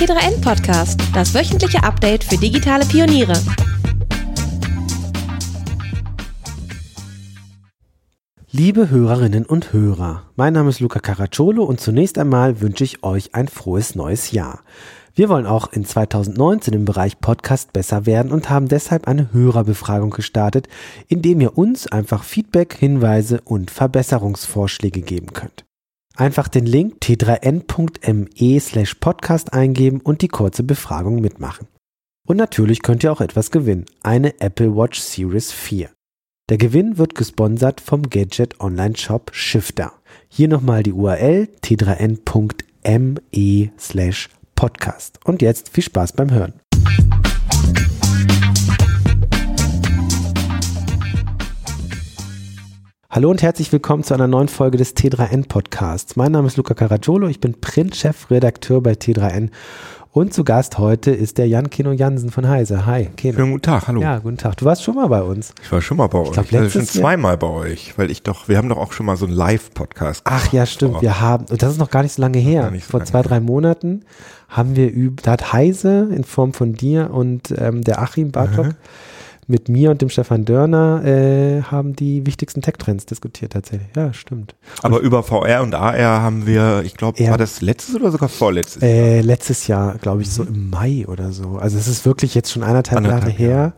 T3N Podcast, das wöchentliche Update für digitale Pioniere. Liebe Hörerinnen und Hörer, mein Name ist Luca Caracciolo und zunächst einmal wünsche ich euch ein frohes neues Jahr. Wir wollen auch in 2019 im Bereich Podcast besser werden und haben deshalb eine Hörerbefragung gestartet, indem ihr uns einfach Feedback, Hinweise und Verbesserungsvorschläge geben könnt. Einfach den Link t3n.me slash podcast eingeben und die kurze Befragung mitmachen. Und natürlich könnt ihr auch etwas gewinnen, eine Apple Watch Series 4. Der Gewinn wird gesponsert vom Gadget Online Shop Shifter. Hier nochmal die URL t3n.me slash podcast. Und jetzt viel Spaß beim Hören. Hallo und herzlich willkommen zu einer neuen Folge des T3N Podcasts. Mein Name ist Luca Caracciolo, ich bin Printchef-Redakteur bei T3N und zu Gast heute ist der Jan Keno Jansen von Heise. Hi, Keno. Schönen guten Tag, hallo. Ja, guten Tag. Du warst schon mal bei uns. Ich war schon mal bei euch. Ich also schon zweimal bei euch, weil ich doch, wir haben doch auch schon mal so einen Live-Podcast Ach ja, stimmt. Vor. Wir haben, und das ist noch gar nicht so lange her. So Vor lange zwei, drei her. Monaten haben wir über, da hat Heise in Form von dir und ähm, der Achim Bartok mhm mit mir und dem Stefan Dörner äh, haben die wichtigsten Tech-Trends diskutiert tatsächlich. Ja, stimmt. Aber und über VR und AR haben wir, ich glaube, war das letztes oder sogar vorletztes Jahr? Äh, letztes Jahr, glaube ich, mhm. so im Mai oder so. Also es ist wirklich jetzt schon anderthalb, anderthalb Jahre her.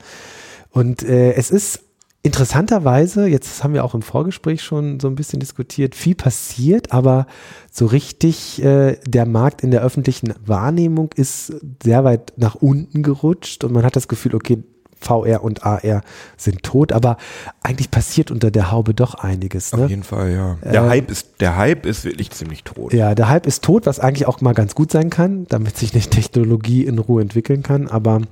Und äh, es ist interessanterweise, jetzt haben wir auch im Vorgespräch schon so ein bisschen diskutiert, viel passiert, aber so richtig äh, der Markt in der öffentlichen Wahrnehmung ist sehr weit nach unten gerutscht und man hat das Gefühl, okay, VR und AR sind tot, aber eigentlich passiert unter der Haube doch einiges. Ne? Auf jeden Fall, ja. Der, äh, Hype ist, der Hype ist wirklich ziemlich tot. Ja, der Hype ist tot, was eigentlich auch mal ganz gut sein kann, damit sich nicht Technologie in Ruhe entwickeln kann, aber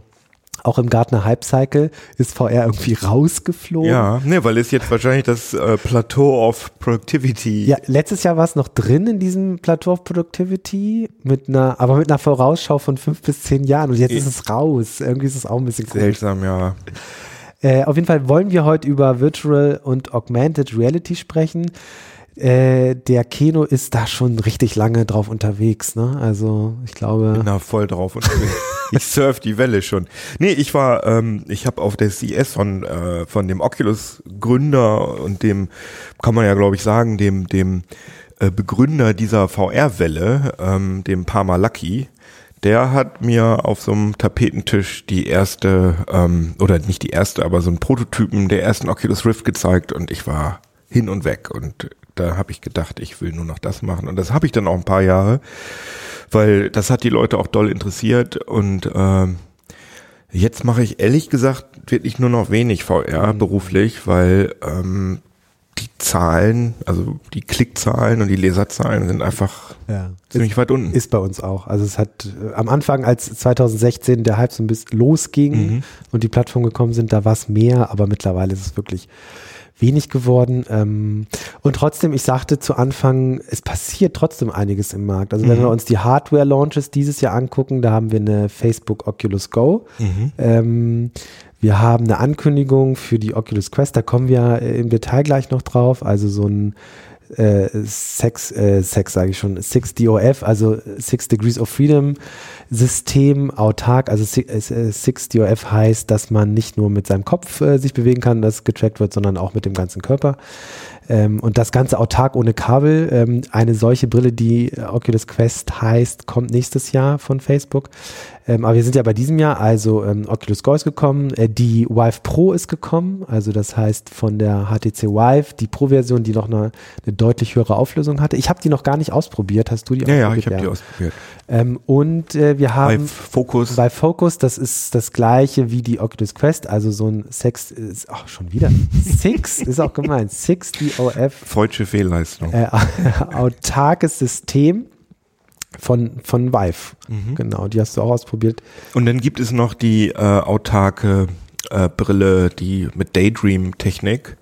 auch im Gartner Hype Cycle ist VR irgendwie rausgeflogen. Ja, ne, weil es jetzt wahrscheinlich das äh, Plateau of Productivity. Ja, letztes Jahr war es noch drin in diesem Plateau of Productivity mit einer, aber mit einer Vorausschau von fünf bis zehn Jahren und jetzt ist es raus. Irgendwie ist es auch ein bisschen seltsam, ja. Äh, auf jeden Fall wollen wir heute über Virtual und Augmented Reality sprechen. Äh, der Keno ist da schon richtig lange drauf unterwegs, ne? Also ich glaube. Bin da voll drauf unterwegs. ich surf die Welle schon. Nee, ich war, ähm, ich habe auf der CES von, äh, von dem Oculus-Gründer und dem, kann man ja glaube ich sagen, dem, dem äh, Begründer dieser VR-Welle, ähm, dem Parma Lucky, der hat mir auf so einem Tapetentisch die erste, ähm, oder nicht die erste, aber so einen Prototypen der ersten Oculus Rift gezeigt und ich war hin und weg und da habe ich gedacht, ich will nur noch das machen. Und das habe ich dann auch ein paar Jahre, weil das hat die Leute auch doll interessiert. Und ähm, jetzt mache ich ehrlich gesagt wirklich nur noch wenig VR mhm. beruflich, weil ähm, die Zahlen, also die Klickzahlen und die Leserzahlen sind einfach ja. ziemlich ist, weit unten. Ist bei uns auch. Also es hat äh, am Anfang, als 2016 der Hype so ein bisschen losging mhm. und die Plattform gekommen sind, da war es mehr, aber mittlerweile ist es wirklich wenig geworden. Ähm, und trotzdem, ich sagte zu Anfang, es passiert trotzdem einiges im Markt. Also wenn mhm. wir uns die Hardware-Launches dieses Jahr angucken, da haben wir eine Facebook Oculus Go. Mhm. Ähm, wir haben eine Ankündigung für die Oculus Quest, da kommen wir äh, im Detail gleich noch drauf. Also so ein äh, Sex, äh, Sex sage ich schon, 6DOF, also Six Degrees of Freedom System autark, also 6DOF äh, heißt, dass man nicht nur mit seinem Kopf äh, sich bewegen kann, das getrackt wird, sondern auch mit dem ganzen Körper. Ähm, und das Ganze autark ohne Kabel. Ähm, eine solche Brille, die Oculus Quest heißt, kommt nächstes Jahr von Facebook. Ähm, aber wir sind ja bei diesem Jahr, also ähm, Oculus Go ist gekommen, äh, die Vive Pro ist gekommen, also das heißt von der HTC Vive, die Pro-Version, die noch eine, eine, deutlich höhere Auflösung hatte. Ich habe die noch gar nicht ausprobiert. Hast du die ja, ausprobiert? Ja, ich habe die ausprobiert. Ähm, und äh, wir haben bei Focus. Bei Focus, das ist das gleiche wie die Oculus Quest, also so ein Sex, ist auch schon wieder Six ist auch gemeint, Six DOF. Freudsche Fehlleistung. Äh, autarkes System von, von Vive. Mhm. Genau, die hast du auch ausprobiert. Und dann gibt es noch die äh, autarke äh, Brille, die mit Daydream-Technik.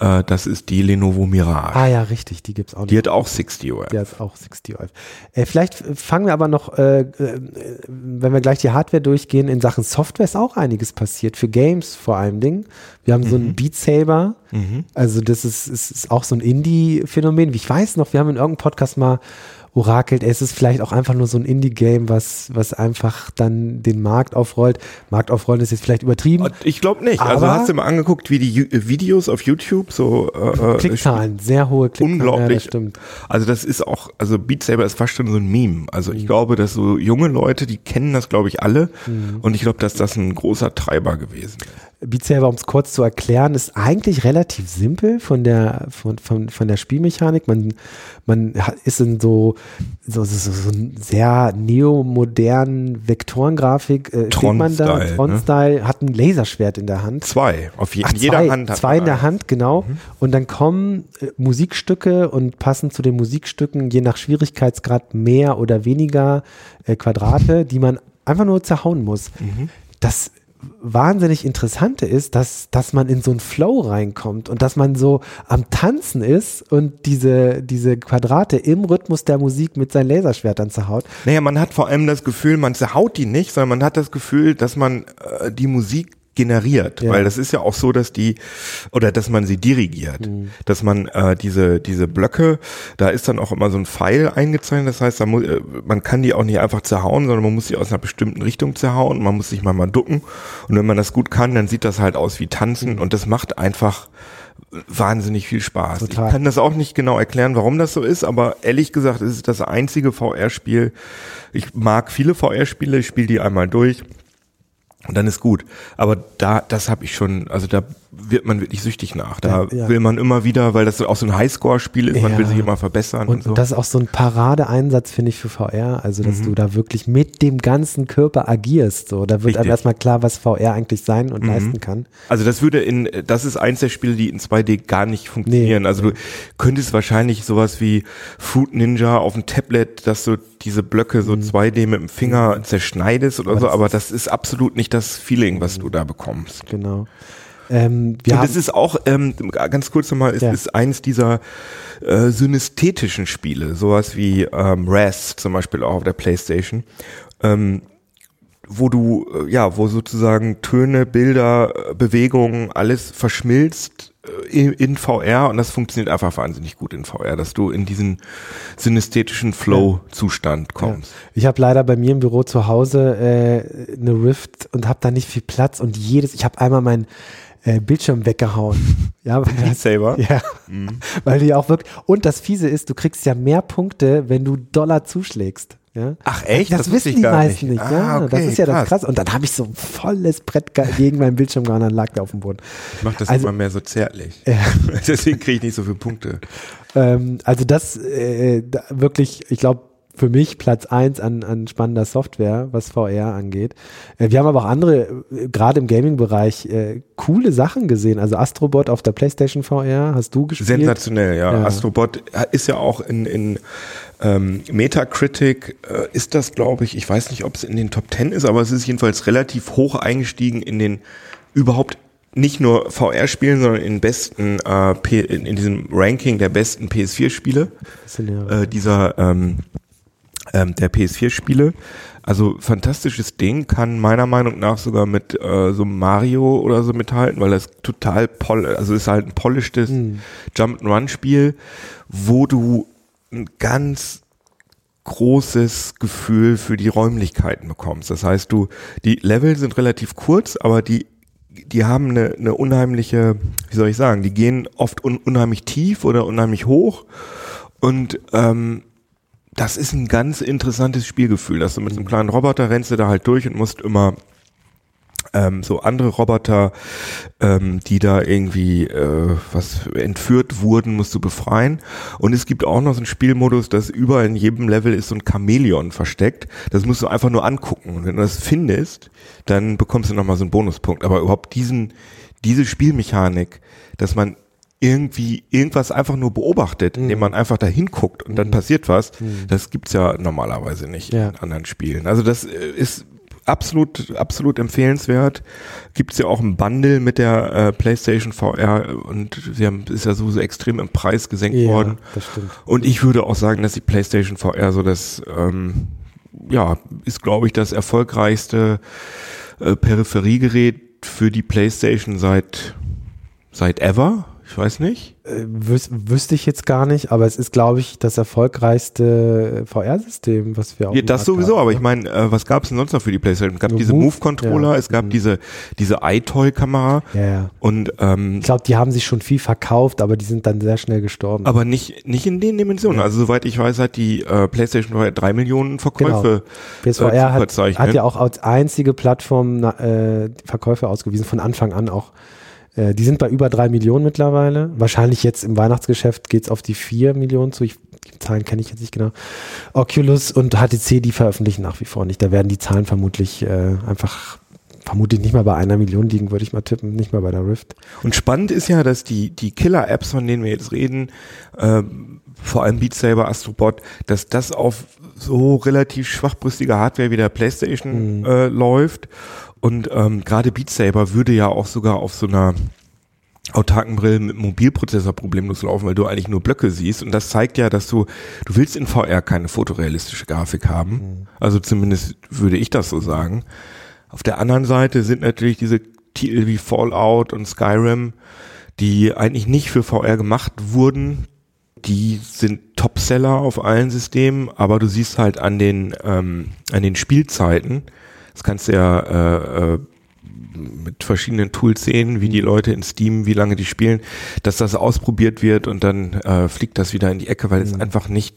Äh, das ist die Lenovo Mirage. Ah ja, richtig, die gibt's auch. Die hat auch 60 OF. Die hat auch 60 OF. Äh, vielleicht fangen wir aber noch, äh, äh, wenn wir gleich die Hardware durchgehen, in Sachen Software ist auch einiges passiert, für Games vor allem Ding. Wir haben mhm. so einen Beat Saber, mhm. also das ist, ist, ist auch so ein Indie-Phänomen. Wie ich weiß noch, wir haben in irgendeinem Podcast mal orakelt. Es ist vielleicht auch einfach nur so ein Indie-Game, was, was einfach dann den Markt aufrollt. Markt aufrollen ist jetzt vielleicht übertrieben. Ich glaube nicht. also hast du mal angeguckt, wie die Ju Videos auf YouTube so äh, äh Klickzahlen, sehr hohe Klickzahlen. Unglaublich. Ja, das stimmt. Also das ist auch, also Beat Saber ist fast schon so ein Meme. Also ich mhm. glaube, dass so junge Leute, die kennen das, glaube ich, alle. Mhm. Und ich glaube, dass das ein großer Treiber gewesen ist. Beat Saber, um es kurz zu erklären, ist eigentlich relativ simpel von der, von, von, von der Spielmechanik. Man, man ist in so, so, so, so sehr neomodernen Vektorengrafik. Äh, Tron man da? Tron-Style, ne? hat ein Laserschwert in der Hand. Zwei, auf je, Ach, jeder zwei, Hand. Zwei in der Hand, genau. Mhm. Und dann kommen äh, Musikstücke und passend zu den Musikstücken, je nach Schwierigkeitsgrad mehr oder weniger äh, Quadrate, die man einfach nur zerhauen muss. Mhm. Das wahnsinnig Interessante ist, dass, dass man in so einen Flow reinkommt und dass man so am Tanzen ist und diese, diese Quadrate im Rhythmus der Musik mit seinen Laserschwertern zerhaut. Naja, man hat vor allem das Gefühl, man zerhaut die nicht, sondern man hat das Gefühl, dass man äh, die Musik generiert, ja. weil das ist ja auch so, dass die oder dass man sie dirigiert, mhm. dass man äh, diese diese Blöcke, da ist dann auch immer so ein Pfeil eingezeichnet, das heißt, muss, äh, man kann die auch nicht einfach zerhauen, sondern man muss sie aus einer bestimmten Richtung zerhauen, man muss sich mal mal ducken und wenn man das gut kann, dann sieht das halt aus wie tanzen mhm. und das macht einfach wahnsinnig viel Spaß. Total. Ich kann das auch nicht genau erklären, warum das so ist, aber ehrlich gesagt ist es das einzige VR-Spiel. Ich mag viele VR-Spiele, ich spiele die einmal durch und dann ist gut. Aber da, das habe ich schon, also da wird man wirklich süchtig nach. Da ja, ja. will man immer wieder, weil das auch so ein Highscore-Spiel ist, man will sich immer verbessern. Und, und, so. und das ist auch so ein Paradeeinsatz, finde ich, für VR. Also, dass mhm. du da wirklich mit dem ganzen Körper agierst. So, da wird Richtig. einem erstmal klar, was VR eigentlich sein und mhm. leisten kann. Also, das würde in, das ist eins der Spiele, die in 2D gar nicht funktionieren. Nee, also, nee. du könntest wahrscheinlich sowas wie Fruit Ninja auf dem Tablet, dass du diese Blöcke so mhm. 2D mit dem Finger mhm. zerschneidest oder aber so, aber das ist absolut nicht das Feeling, was du da bekommst. Genau. Ähm, wir und das ist auch, ähm, ganz kurz nochmal, es ja. ist eins dieser äh, synästhetischen Spiele, sowas wie ähm, Rest zum Beispiel auch auf der Playstation, ähm, wo du, äh, ja, wo sozusagen Töne, Bilder, äh, Bewegungen, alles verschmilzt äh, in VR und das funktioniert einfach wahnsinnig gut in VR, dass du in diesen synästhetischen Flow-Zustand kommst. Ja. Ich habe leider bei mir im Büro zu Hause äh, eine Rift und habe da nicht viel Platz und jedes, ich habe einmal mein äh, Bildschirm weggehauen. Ja, weil Saber. Ja, mhm. weil die auch wirklich. Und das Fiese ist, du kriegst ja mehr Punkte, wenn du Dollar zuschlägst. Ja? Ach echt? Das, das wissen die meisten nicht. nicht ah, ja, okay, das ist ja krass. das krass. Und dann habe ich so ein volles Brett gegen meinen Bildschirm gehauen, dann lag der auf dem Boden. Ich mache das also, immer mehr so zärtlich. Ja. Deswegen kriege ich nicht so viele Punkte. Ähm, also das äh, da wirklich, ich glaube, für mich Platz eins an, an spannender Software, was VR angeht. Äh, wir haben aber auch andere, äh, gerade im Gaming-Bereich, äh, coole Sachen gesehen. Also Astrobot auf der PlayStation VR hast du gespielt. Sensationell, ja. ja. Astrobot ist ja auch in, in ähm, Metacritic, äh, ist das, glaube ich, ich weiß nicht, ob es in den Top Ten ist, aber es ist jedenfalls relativ hoch eingestiegen in den überhaupt nicht nur VR-Spielen, sondern in besten äh, P in, in, diesem Ranking der besten PS4-Spiele. Ja. Äh, dieser ähm, ähm, der PS4-Spiele. Also fantastisches Ding, kann meiner Meinung nach sogar mit äh, so Mario oder so mithalten, weil das total pol also ist halt ein polishtes mhm. Jump-and-Run-Spiel, wo du ein ganz großes Gefühl für die Räumlichkeiten bekommst. Das heißt, du, die Level sind relativ kurz, aber die die haben eine, eine unheimliche, wie soll ich sagen, die gehen oft un, unheimlich tief oder unheimlich hoch und ähm, das ist ein ganz interessantes Spielgefühl, dass du mit einem kleinen Roboter rennst du da halt durch und musst immer ähm, so andere Roboter, ähm, die da irgendwie äh, was entführt wurden, musst du befreien. Und es gibt auch noch so einen Spielmodus, dass überall in jedem Level ist so ein Chamäleon versteckt. Das musst du einfach nur angucken. Und wenn du das findest, dann bekommst du nochmal so einen Bonuspunkt. Aber überhaupt diesen, diese Spielmechanik, dass man irgendwie irgendwas einfach nur beobachtet, mhm. indem man einfach da hinguckt und dann mhm. passiert was, mhm. das gibt's ja normalerweise nicht ja. in anderen Spielen. Also das äh, ist absolut, absolut empfehlenswert. Gibt's ja auch ein Bundle mit der äh, PlayStation VR und sie haben, ist ja sowieso extrem im Preis gesenkt ja, worden. Das stimmt. Und ich würde auch sagen, dass die PlayStation VR so das, ähm, ja, ist glaube ich das erfolgreichste äh, Peripheriegerät für die PlayStation seit, seit ever Ich weiß nicht. Äh, wüs wüsste ich jetzt gar nicht, aber es ist, glaube ich, das erfolgreichste VR-System, was wir auch Ja, das sowieso, haben, aber ich meine, äh, was gab es denn sonst noch für die PlayStation? Es gab diese Move-Controller, ja. es gab mhm. diese, diese iToy-Kamera. Ja, ja. Und, ähm, ich glaube, die haben sich schon viel verkauft, aber die sind dann sehr schnell gestorben. Aber nicht, nicht in den Dimensionen. Ja. Also soweit ich weiß, hat die äh, PlayStation drei Millionen Verkäufe genau. PSVR äh, hat, hat ja auch als einzige Plattform äh, Verkäufe ausgewiesen, von Anfang an auch äh, die sind bei über drei Millionen mittlerweile. Wahrscheinlich jetzt im Weihnachtsgeschäft geht's auf die vier Millionen zu. Ich, die Zahlen kenne ich jetzt nicht genau. Oculus und HTC, die veröffentlichen nach wie vor nicht. Da werden die Zahlen vermutlich äh, einfach vermutlich nicht mal bei einer Million liegen, würde ich mal tippen, nicht mal bei der Rift. Und spannend ist ja, dass die, die Killer-Apps, von denen wir jetzt reden, äh, vor allem Beat Saber, Astrobot, dass das auf so relativ schwachbrüstiger Hardware wie der PlayStation mhm. äh, läuft und ähm, gerade Beat Saber würde ja auch sogar auf so einer autarken Brille mit Mobilprozessor problemlos laufen, weil du eigentlich nur Blöcke siehst. Und das zeigt ja, dass du, du willst in VR keine fotorealistische Grafik haben. Mhm. Also zumindest würde ich das so sagen. Auf der anderen Seite sind natürlich diese Titel wie Fallout und Skyrim, die eigentlich nicht für VR gemacht wurden. Die sind Topseller auf allen Systemen, aber du siehst halt an den, ähm, an den Spielzeiten, das kannst du ja äh, äh, mit verschiedenen Tools sehen, wie die Leute in Steam, wie lange die spielen, dass das ausprobiert wird und dann äh, fliegt das wieder in die Ecke, weil es mhm. einfach nicht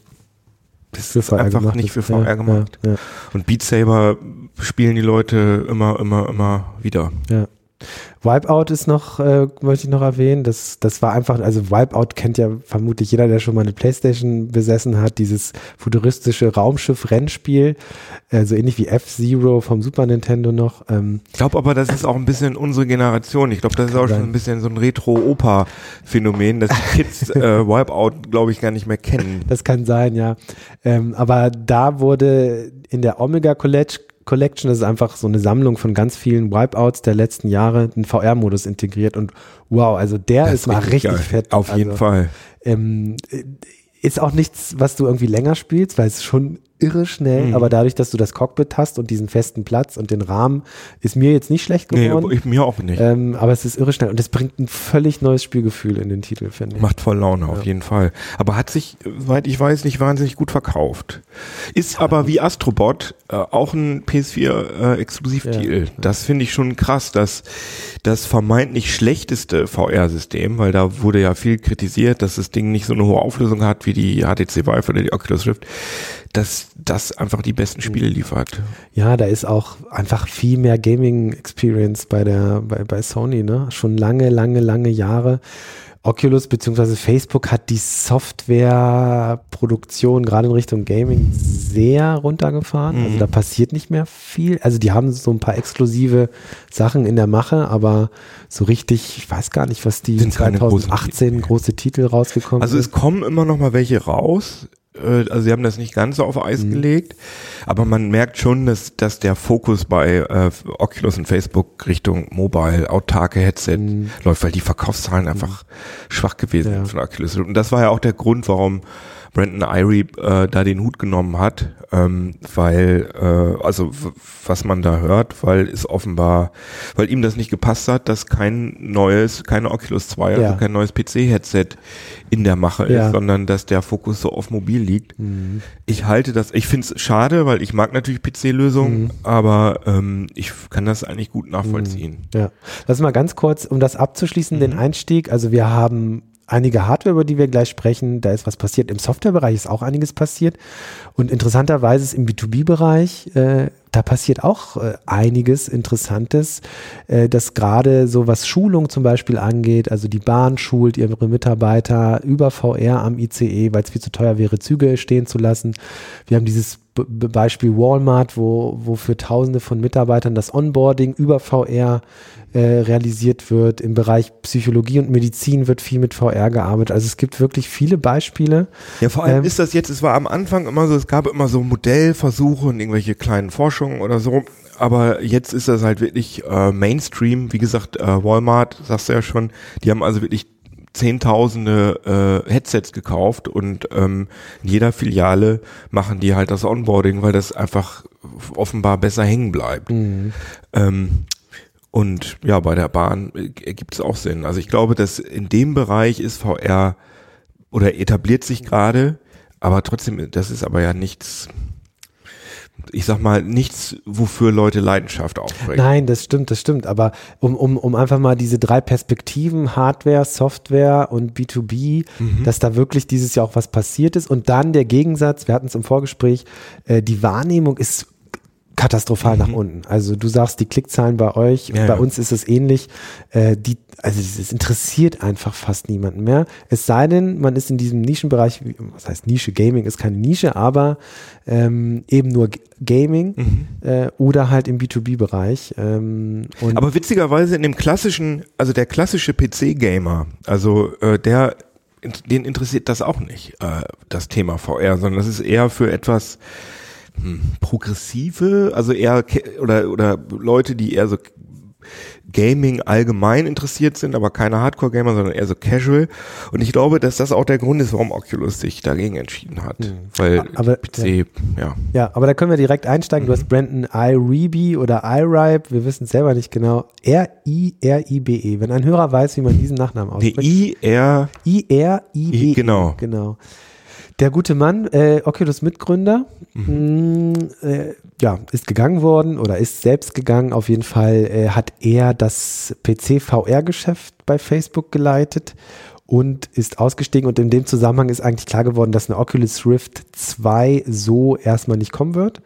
das ist einfach nicht für VR ja, gemacht. Ja, ja. Und Beat Saber spielen die Leute immer, immer, immer wieder. Ja. Wipeout ist noch, äh, wollte ich noch erwähnen. Das, das war einfach, also Wipeout kennt ja vermutlich jeder, der schon mal eine Playstation besessen hat, dieses futuristische Raumschiff-Rennspiel, äh, so ähnlich wie F-Zero vom Super Nintendo noch. Ähm, ich glaube aber, das ist auch ein bisschen unsere Generation. Ich glaube, das ist auch schon ein bisschen so ein Retro-Opa-Phänomen, dass die Kids äh, Wipeout, glaube ich, gar nicht mehr kennen. Das kann sein, ja. Ähm, aber da wurde in der Omega College Collection, das ist einfach so eine Sammlung von ganz vielen Wipeouts der letzten Jahre, einen VR-Modus integriert und wow, also der das ist mal richtig geil. fett. Auf also, jeden Fall. Ähm, ist auch nichts, was du irgendwie länger spielst, weil es schon irre schnell, mhm. aber dadurch, dass du das Cockpit hast und diesen festen Platz und den Rahmen, ist mir jetzt nicht schlecht geworden. Nee, ich, mir auch nicht. Ähm, aber es ist irre schnell und es bringt ein völlig neues Spielgefühl in den Titel, finde ich. Macht voll Laune, ja. auf jeden Fall. Aber hat sich, soweit ich weiß, nicht wahnsinnig gut verkauft. Ist aber wie Astrobot äh, auch ein PS4-Exklusivtitel. Äh, ja. Das finde ich schon krass, dass das vermeintlich schlechteste VR-System, weil da wurde ja viel kritisiert, dass das Ding nicht so eine hohe Auflösung hat wie die HTC Vive oder die Oculus Rift, dass das einfach die besten Spiele liefert. Ja, da ist auch einfach viel mehr Gaming Experience bei der bei, bei Sony, ne? Schon lange, lange, lange Jahre. Oculus bzw. Facebook hat die Softwareproduktion gerade in Richtung Gaming sehr runtergefahren. Also mhm. Also da passiert nicht mehr viel. Also die haben so ein paar exklusive Sachen in der Mache, aber so richtig, ich weiß gar nicht, was die Sind 2018 große Titel rausgekommen Also es kommen immer noch mal welche raus also sie haben das nicht ganz so auf Eis mhm. gelegt, aber man merkt schon, dass, dass der Fokus bei äh, Oculus und Facebook Richtung Mobile, autarke Headset mhm. läuft, weil die Verkaufszahlen einfach schwach gewesen ja. sind von Oculus. Und das war ja auch der Grund, warum Brandon Irie äh, da den Hut genommen hat, ähm, weil, äh, also was man da hört, weil es offenbar, weil ihm das nicht gepasst hat, dass kein neues, keine Oculus 2, also ja. kein neues PC-Headset in der Mache ja. ist, sondern dass der Fokus so auf mobil liegt. Mhm. Ich halte das, ich finde es schade, weil ich mag natürlich PC-Lösungen, mhm. aber ähm, ich kann das eigentlich gut nachvollziehen. Mhm. Ja, lass mal ganz kurz, um das abzuschließen, den mhm. Einstieg. Also wir haben einige Hardware, über die wir gleich sprechen. Da ist was passiert. Im Softwarebereich ist auch einiges passiert. Und interessanterweise ist im B2B-Bereich, äh, da passiert auch äh, einiges Interessantes, äh, dass gerade so was Schulung zum Beispiel angeht, also die Bahn schult ihre Mitarbeiter über VR am ICE, weil es viel zu teuer wäre, Züge stehen zu lassen. Wir haben dieses Beispiel Walmart, wo, wo für Tausende von Mitarbeitern das Onboarding über VR äh, realisiert wird. Im Bereich Psychologie und Medizin wird viel mit VR gearbeitet. Also es gibt wirklich viele Beispiele. Ja, vor allem ähm, ist das jetzt, es war am Anfang immer so, es gab immer so Modellversuche und irgendwelche kleinen Forschungen oder so. Aber jetzt ist das halt wirklich äh, Mainstream. Wie gesagt, äh, Walmart, sagst du ja schon, die haben also wirklich Zehntausende äh, Headsets gekauft und ähm, in jeder Filiale machen die halt das Onboarding, weil das einfach offenbar besser hängen bleibt. Mhm. Ähm, Und ja, bei der Bahn gibt es auch Sinn. Also ich glaube, dass in dem Bereich ist VR oder etabliert sich gerade, aber trotzdem, das ist aber ja nichts, ich sag mal, nichts, wofür Leute Leidenschaft aufbringen. Nein, das stimmt, das stimmt. Aber um, um, um einfach mal diese drei Perspektiven, Hardware, Software und B2B, mhm. dass da wirklich dieses Jahr auch was passiert ist. Und dann der Gegensatz, wir hatten es im Vorgespräch, äh, die Wahrnehmung ist katastrophal mhm. nach unten. Also du sagst, die Klickzahlen bei euch, ja, bei ja. uns ist es ähnlich. Äh, die, also es interessiert einfach fast niemanden mehr. Es sei denn, man ist in diesem Nischenbereich, was heißt Nische, Gaming ist keine Nische, aber ähm, eben nur Gaming mhm. äh, oder halt im B2B-Bereich. Ähm, aber witzigerweise in dem klassischen, also der klassische PC-Gamer, also äh, der den interessiert das auch nicht, äh, das Thema VR, sondern das ist eher für etwas hm, progressive, also eher oder oder Leute, die eher so Gaming allgemein interessiert sind, aber keine Hardcore-Gamer, sondern eher so casual. Und ich glaube, dass das auch der Grund ist, warum Oculus sich dagegen entschieden hat. Mhm. Weil aber, PC, ja. ja. Ja, aber da können wir direkt einsteigen. Mhm. Du hast Brandon iRibe oder iRibe, wir wissen es selber nicht genau. R-I-R-I-B-E. Wenn ein Hörer weiß, wie man diesen Nachnamen ausspricht. I-R. I-R-I-B-E. Genau. Genau. Der gute Mann, äh, Oculus Mitgründer, mhm. mh, äh, ja, ist gegangen worden oder ist selbst gegangen. Auf jeden Fall äh, hat er das PC-VR-Geschäft bei Facebook geleitet und ist ausgestiegen. Und in dem Zusammenhang ist eigentlich klar geworden, dass eine Oculus Rift 2 so erstmal nicht kommen wird.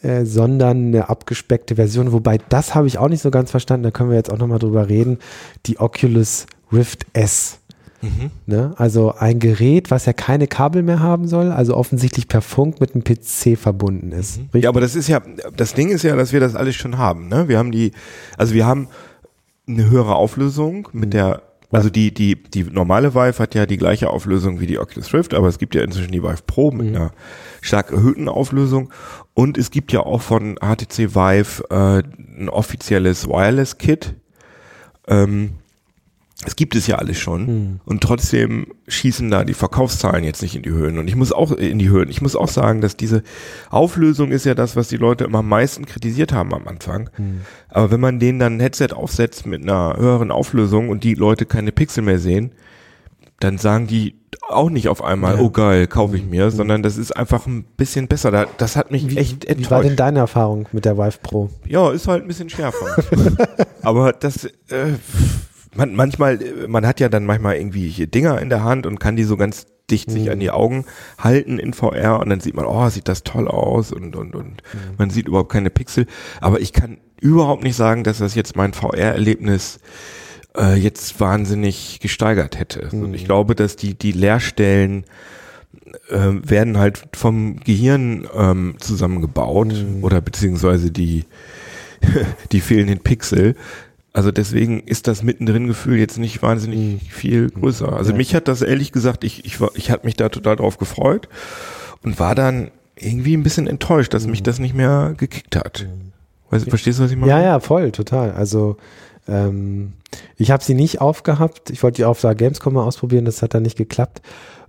Äh, sondern eine abgespeckte Version, wobei das habe ich auch nicht so ganz verstanden, da können wir jetzt auch nochmal drüber reden, die Oculus Rift S. Mhm. Ne? Also ein Gerät, was ja keine Kabel mehr haben soll, also offensichtlich per Funk mit einem PC verbunden ist. Mhm. Ja, aber das ist ja, das Ding ist ja, dass wir das alles schon haben. Ne? Wir haben die, also wir haben eine höhere Auflösung mit mhm. der also die, die, die normale Vive hat ja die gleiche Auflösung wie die Oculus Rift, aber es gibt ja inzwischen die Vive Pro mit mhm. einer stark erhöhten Auflösung. Und es gibt ja auch von HTC Vive äh, ein offizielles Wireless-Kit. Ähm, es gibt es ja alles schon hm. und trotzdem schießen da die Verkaufszahlen jetzt nicht in die Höhen und ich muss auch in die Höhen. Ich muss auch sagen, dass diese Auflösung ist ja das, was die Leute immer am meisten kritisiert haben am Anfang. Hm. Aber wenn man denen dann ein Headset aufsetzt mit einer höheren Auflösung und die Leute keine Pixel mehr sehen, dann sagen die auch nicht auf einmal, ja. oh geil, kaufe ich mir, mhm. sondern das ist einfach ein bisschen besser. Das hat mich wie, echt enttäuscht. Wie war denn deine Erfahrung mit der Vive Pro? Ja, ist halt ein bisschen schärfer. Aber das, äh, man, manchmal, man hat ja dann manchmal irgendwie hier Dinger in der Hand und kann die so ganz dicht sich mhm. an die Augen halten in VR und dann sieht man, oh, sieht das toll aus und, und, und mhm. man sieht überhaupt keine Pixel. Aber ich kann überhaupt nicht sagen, dass das jetzt mein VR-Erlebnis äh, jetzt wahnsinnig gesteigert hätte. Mhm. Und ich glaube, dass die, die Leerstellen äh, werden halt vom Gehirn ähm, zusammengebaut mhm. oder beziehungsweise die, die fehlenden Pixel. Also deswegen ist das mittendrin-Gefühl jetzt nicht wahnsinnig mhm. viel größer. Also ja. mich hat das ehrlich gesagt, ich, ich, war, ich hatte mich da total drauf gefreut und war dann irgendwie ein bisschen enttäuscht, dass mhm. mich das nicht mehr gekickt hat. Mhm. Weißt, verstehst du, was ich meine? Ja, ja, voll, total. Also ähm, ich habe sie nicht aufgehabt. Ich wollte die auf der Gamescom mal ausprobieren, das hat dann nicht geklappt.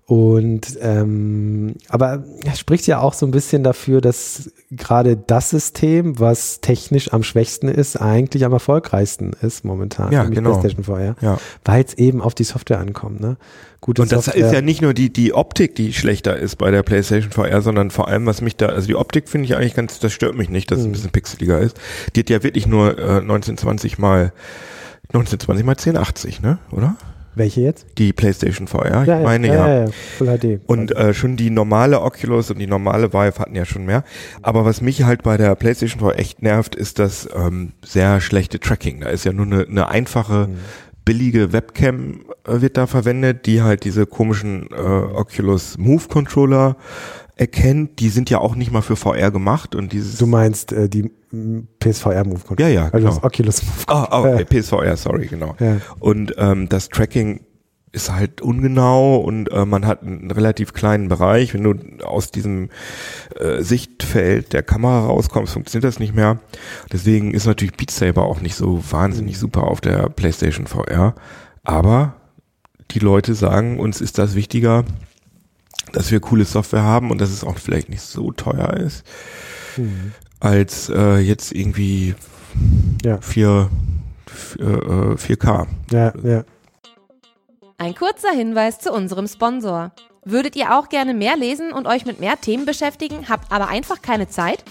Und ähm, aber spricht ja auch so ein bisschen dafür, dass gerade das System, was technisch am schwächsten ist, eigentlich am erfolgreichsten ist momentan. Ja, genau. PlayStation VR, ja. weil es eben auf die Software ankommt. Ne? Gute Und das Software. ist ja nicht nur die die Optik, die schlechter ist bei der PlayStation VR, sondern vor allem, was mich da, also die Optik finde ich eigentlich ganz, das stört mich nicht, dass hm. es ein bisschen pixeliger ist. Die hat ja wirklich nur äh, 1920 mal 1920 mal 1080, ne? Oder? Welche jetzt? Die PlayStation VR. Ich ja, meine ja. ja. ja Full HD. Und äh, schon die normale Oculus und die normale Vive hatten ja schon mehr. Aber was mich halt bei der PlayStation VR echt nervt, ist das ähm, sehr schlechte Tracking. Da ist ja nur eine, eine einfache mhm billige Webcam äh, wird da verwendet, die halt diese komischen äh, Oculus Move Controller erkennt. Die sind ja auch nicht mal für VR gemacht und dieses. Du meinst äh, die PSVR Move Controller? Ja, ja. Also genau. das Oculus Move Controller. Ah, oh, okay, PSVR, sorry, genau. Ja. Und ähm, das Tracking ist halt ungenau und äh, man hat einen relativ kleinen Bereich. Wenn du aus diesem äh, Sichtfeld der Kamera rauskommst, funktioniert das nicht mehr. Deswegen ist natürlich Beat Saber auch nicht so wahnsinnig mhm. super auf der PlayStation VR. Aber die Leute sagen, uns ist das wichtiger, dass wir coole Software haben und dass es auch vielleicht nicht so teuer ist, mhm. als äh, jetzt irgendwie ja. vier äh, 4K. Ja, ja. Ein kurzer Hinweis zu unserem Sponsor. Würdet ihr auch gerne mehr lesen und euch mit mehr Themen beschäftigen, habt aber einfach keine Zeit?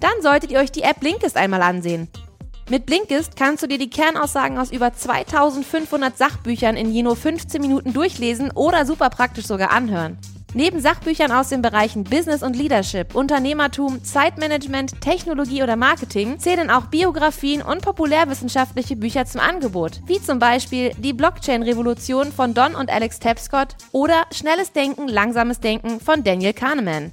Dann solltet ihr euch die App Blinkist einmal ansehen. Mit Blinkist kannst du dir die Kernaussagen aus über 2500 Sachbüchern in je nur 15 Minuten durchlesen oder super praktisch sogar anhören. Neben Sachbüchern aus den Bereichen Business und Leadership, Unternehmertum, Zeitmanagement, Technologie oder Marketing zählen auch Biografien und populärwissenschaftliche Bücher zum Angebot, wie zum Beispiel Die Blockchain-Revolution von Don und Alex Tapscott oder Schnelles Denken, Langsames Denken von Daniel Kahneman.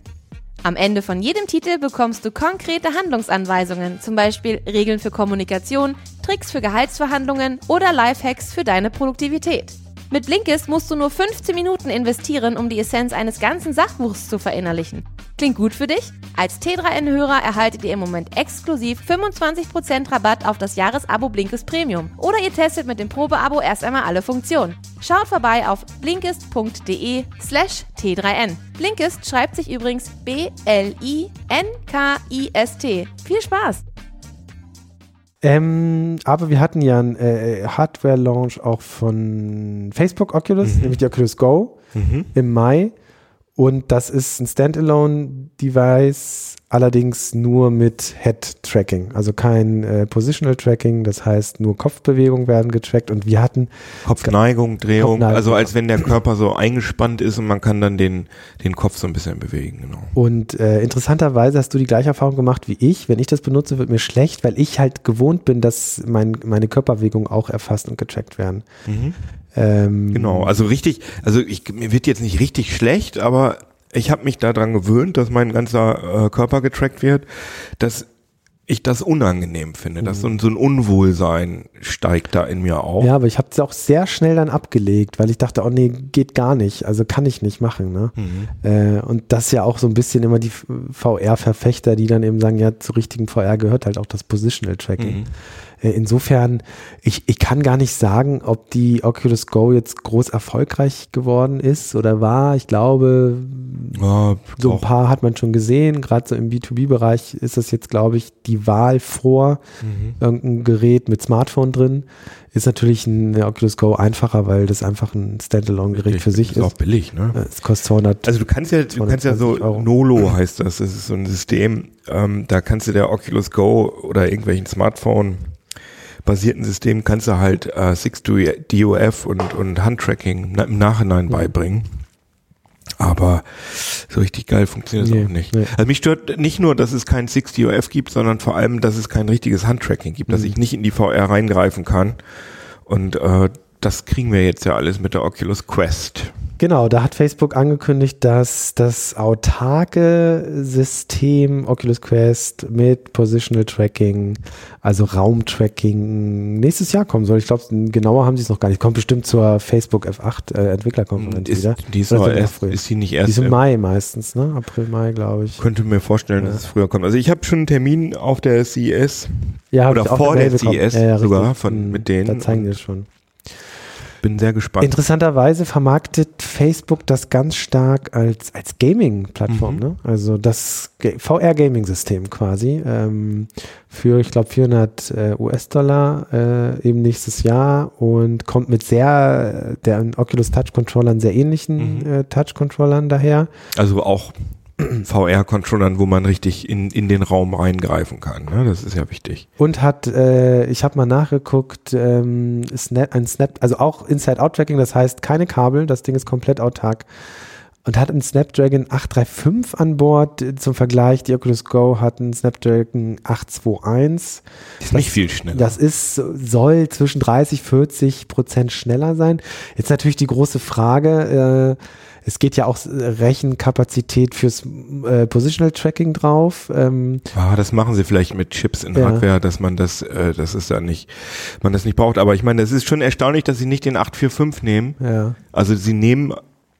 Am Ende von jedem Titel bekommst du konkrete Handlungsanweisungen, zum Beispiel Regeln für Kommunikation, Tricks für Gehaltsverhandlungen oder Lifehacks für deine Produktivität. Mit Blinkist musst du nur 15 Minuten investieren, um die Essenz eines ganzen Sachbuchs zu verinnerlichen. Klingt gut für dich? Als T3N-Hörer erhaltet ihr im Moment exklusiv 25% Rabatt auf das Jahresabo Blinkist Premium. Oder ihr testet mit dem Probeabo erst einmal alle Funktionen. Schaut vorbei auf blinkist.de slash T3N. Blinkist schreibt sich übrigens B-L-I-N-K-I-S-T. Viel Spaß! Ähm, aber wir hatten ja einen äh, Hardware-Launch auch von Facebook Oculus, nämlich die Oculus Go im Mai. Und das ist ein Standalone-Device, allerdings nur mit Head-Tracking, also kein äh, Positional-Tracking, das heißt nur Kopfbewegungen werden getrackt und wir hatten Kopfneigung, Drehung, Kopfneigung. also als wenn der Körper so eingespannt ist und man kann dann den, den Kopf so ein bisschen bewegen, genau. Und äh, interessanterweise hast du die gleiche Erfahrung gemacht wie ich. Wenn ich das benutze, wird mir schlecht, weil ich halt gewohnt bin, dass mein, meine Körperbewegungen auch erfasst und getrackt werden. Ähm, Genau, also richtig, also ich, mir wird jetzt nicht richtig schlecht, aber ich habe mich daran gewöhnt, dass mein ganzer äh, Körper getrackt wird, dass ich das unangenehm finde, dass so, ein- so ein Unwohlsein steigt da in mir auf. Ja, aber ich habe es auch sehr schnell dann abgelegt, weil ich dachte, oh nee, geht gar nicht, also kann ich nicht machen. Ne? Äh, und das ja auch so ein bisschen immer die VR-Verfechter, die dann eben sagen, ja, zu richtigen VR gehört halt auch das Positional Tracking. Äh, insofern, ich, ich kann gar nicht sagen, ob die Oculus Go jetzt groß erfolgreich geworden ist oder war. Ich glaube, Ja, so ein auch. paar hat man schon gesehen. Gerade so im B2B-Bereich ist das jetzt, glaube ich, die Wahl vor irgendein Gerät mit Smartphone drin. Ist natürlich ein Oculus Go einfacher, weil das einfach ein Standalone-Gerät für sich ist auch ist. billig, ne? Äh, Es kostet 200. Also du kannst ja, du kannst ja so 220 Euro. Nolo heißt das. Das ist so ein System. Ähm, da kannst du der Oculus Go oder irgendwelchen Smartphone basierten System kannst du halt äh, 6DOF und und Handtracking im Nachhinein beibringen. Aber so richtig geil funktioniert es Nee, auch nicht. nee. Also mich stört nicht nur, dass es kein 6DOF gibt, sondern vor allem, dass es kein richtiges Handtracking gibt, Mhm. dass ich nicht in die VR reingreifen kann. Und äh, das kriegen wir jetzt ja alles mit der Oculus Quest. Genau, da hat Facebook angekündigt, dass das autarke System Oculus Quest mit Positional Tracking, also Raumtracking, nächstes Jahr kommen soll. Ich glaube, genauer haben sie es noch gar nicht. Kommt bestimmt zur Facebook F8 äh, Entwicklerkonferenz Ist, wieder. die ist, noch sogar erst, ist die nicht Die erst ist im Mai meistens, ne? April, Mai, glaube ich. könnte mir vorstellen, dass es früher kommt. Also ich habe schon einen Termin auf der CES, Ja, oder vor der. CES sogar richtig. von- Mhm, mit denen. Da zeigen die es schon. Bin sehr gespannt. Interessanterweise vermarktet Facebook das ganz stark als, als Gaming-Plattform, Mhm. ne? Also das Ga- VR-Gaming-System quasi ähm, für, ich glaube, 400 äh, US-Dollar äh, eben nächstes Jahr und kommt mit sehr, der Oculus Touch-Controllern sehr ähnlichen Mhm. äh, Touch-Controllern daher. Also auch VR-Controllern, wo man richtig in, in den Raum reingreifen kann. Ne? Das ist ja wichtig. Und hat, äh, ich habe mal nachgeguckt, ähm, Snap, ein Snap, also auch Inside-Out-Tracking, das heißt keine Kabel, das Ding ist komplett autark. Und hat einen Snapdragon 835 an Bord. Äh, Zum Vergleich, die Oculus Go hat einen Snapdragon 821. Ist nicht viel schneller. Das ist, soll zwischen 30, 40 Prozent schneller sein. Jetzt natürlich die große Frage, äh, es geht ja auch äh, Rechenkapazität fürs äh, Positional Tracking drauf. Ähm, Ah, das machen sie vielleicht mit Chips in Ja. Hardware, dass man das, äh, das ist ja nicht, man das nicht braucht. Aber ich meine, das ist schon erstaunlich, dass sie nicht den 845 nehmen. ja. Also sie nehmen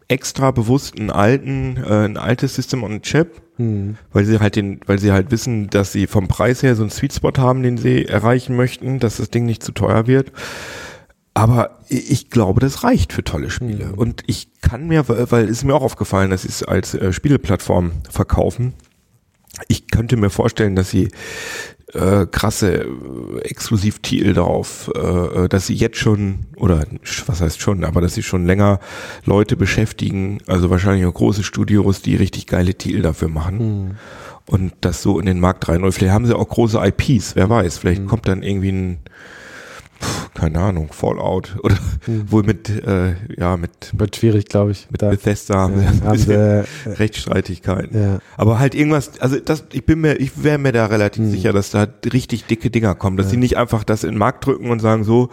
extra bewusst einen alten, äh, ein altes System on Chip, Hm. weil sie halt den, weil sie halt wissen, dass sie vom Preis her so einen Sweet Spot haben, den sie erreichen möchten, dass das Ding nicht zu teuer wird. Aber ich glaube, das reicht für tolle Spiele. Mhm. Und ich kann mir, weil es ist mir auch aufgefallen, dass sie es als äh, Spieleplattform verkaufen. Ich könnte mir vorstellen, dass sie äh, krasse äh, Exklusivtitel drauf, äh, äh, dass sie jetzt schon, oder was heißt schon, aber dass sie schon länger Leute beschäftigen, also wahrscheinlich auch große Studios, die richtig geile Titel dafür machen. Mhm. Und das so in den Markt rein. Und vielleicht haben sie auch große IPs, wer weiß. Vielleicht mhm. kommt dann irgendwie ein keine Ahnung, Fallout oder hm. wohl mit, äh, ja, mit. Wird schwierig, glaube ich. Mit da, Bethesda haben ja, sie, haben sie äh, Rechtsstreitigkeiten. Ja. Aber halt irgendwas, also das, ich bin mir, ich wäre mir da relativ hm. sicher, dass da richtig dicke Dinger kommen, dass ja. sie nicht einfach das in den Markt drücken und sagen so,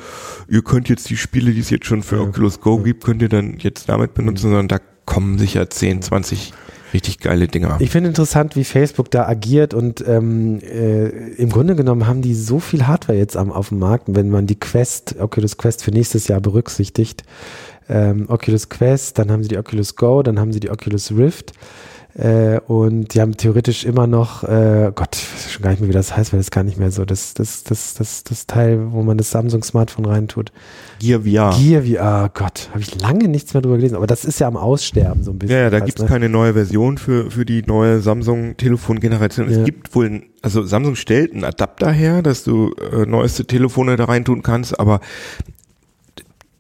ihr könnt jetzt die Spiele, die es jetzt schon für ja. Oculus Go gibt, könnt ihr dann jetzt damit benutzen, hm. sondern da kommen sicher 10, 20 richtig geile Dinger. Ich finde interessant, wie Facebook da agiert und ähm, äh, im Grunde genommen haben die so viel Hardware jetzt am, auf dem Markt, wenn man die Quest, Oculus Quest für nächstes Jahr berücksichtigt. Ähm, Oculus Quest, dann haben sie die Oculus Go, dann haben sie die Oculus Rift. Äh, und die haben theoretisch immer noch, äh, Gott, ich weiß schon gar nicht mehr, wie das heißt, weil das gar nicht mehr so, das, das, das, das, das Teil, wo man das Samsung-Smartphone reintut. Gear VR. Gear VR, Gott, habe ich lange nichts mehr drüber gelesen, aber das ist ja am Aussterben so ein bisschen. Ja, ja da gibt es ne? keine neue Version für, für die neue Samsung-Telefongeneration. Ja. Es gibt wohl, also Samsung stellt einen Adapter her, dass du äh, neueste Telefone da reintun kannst, aber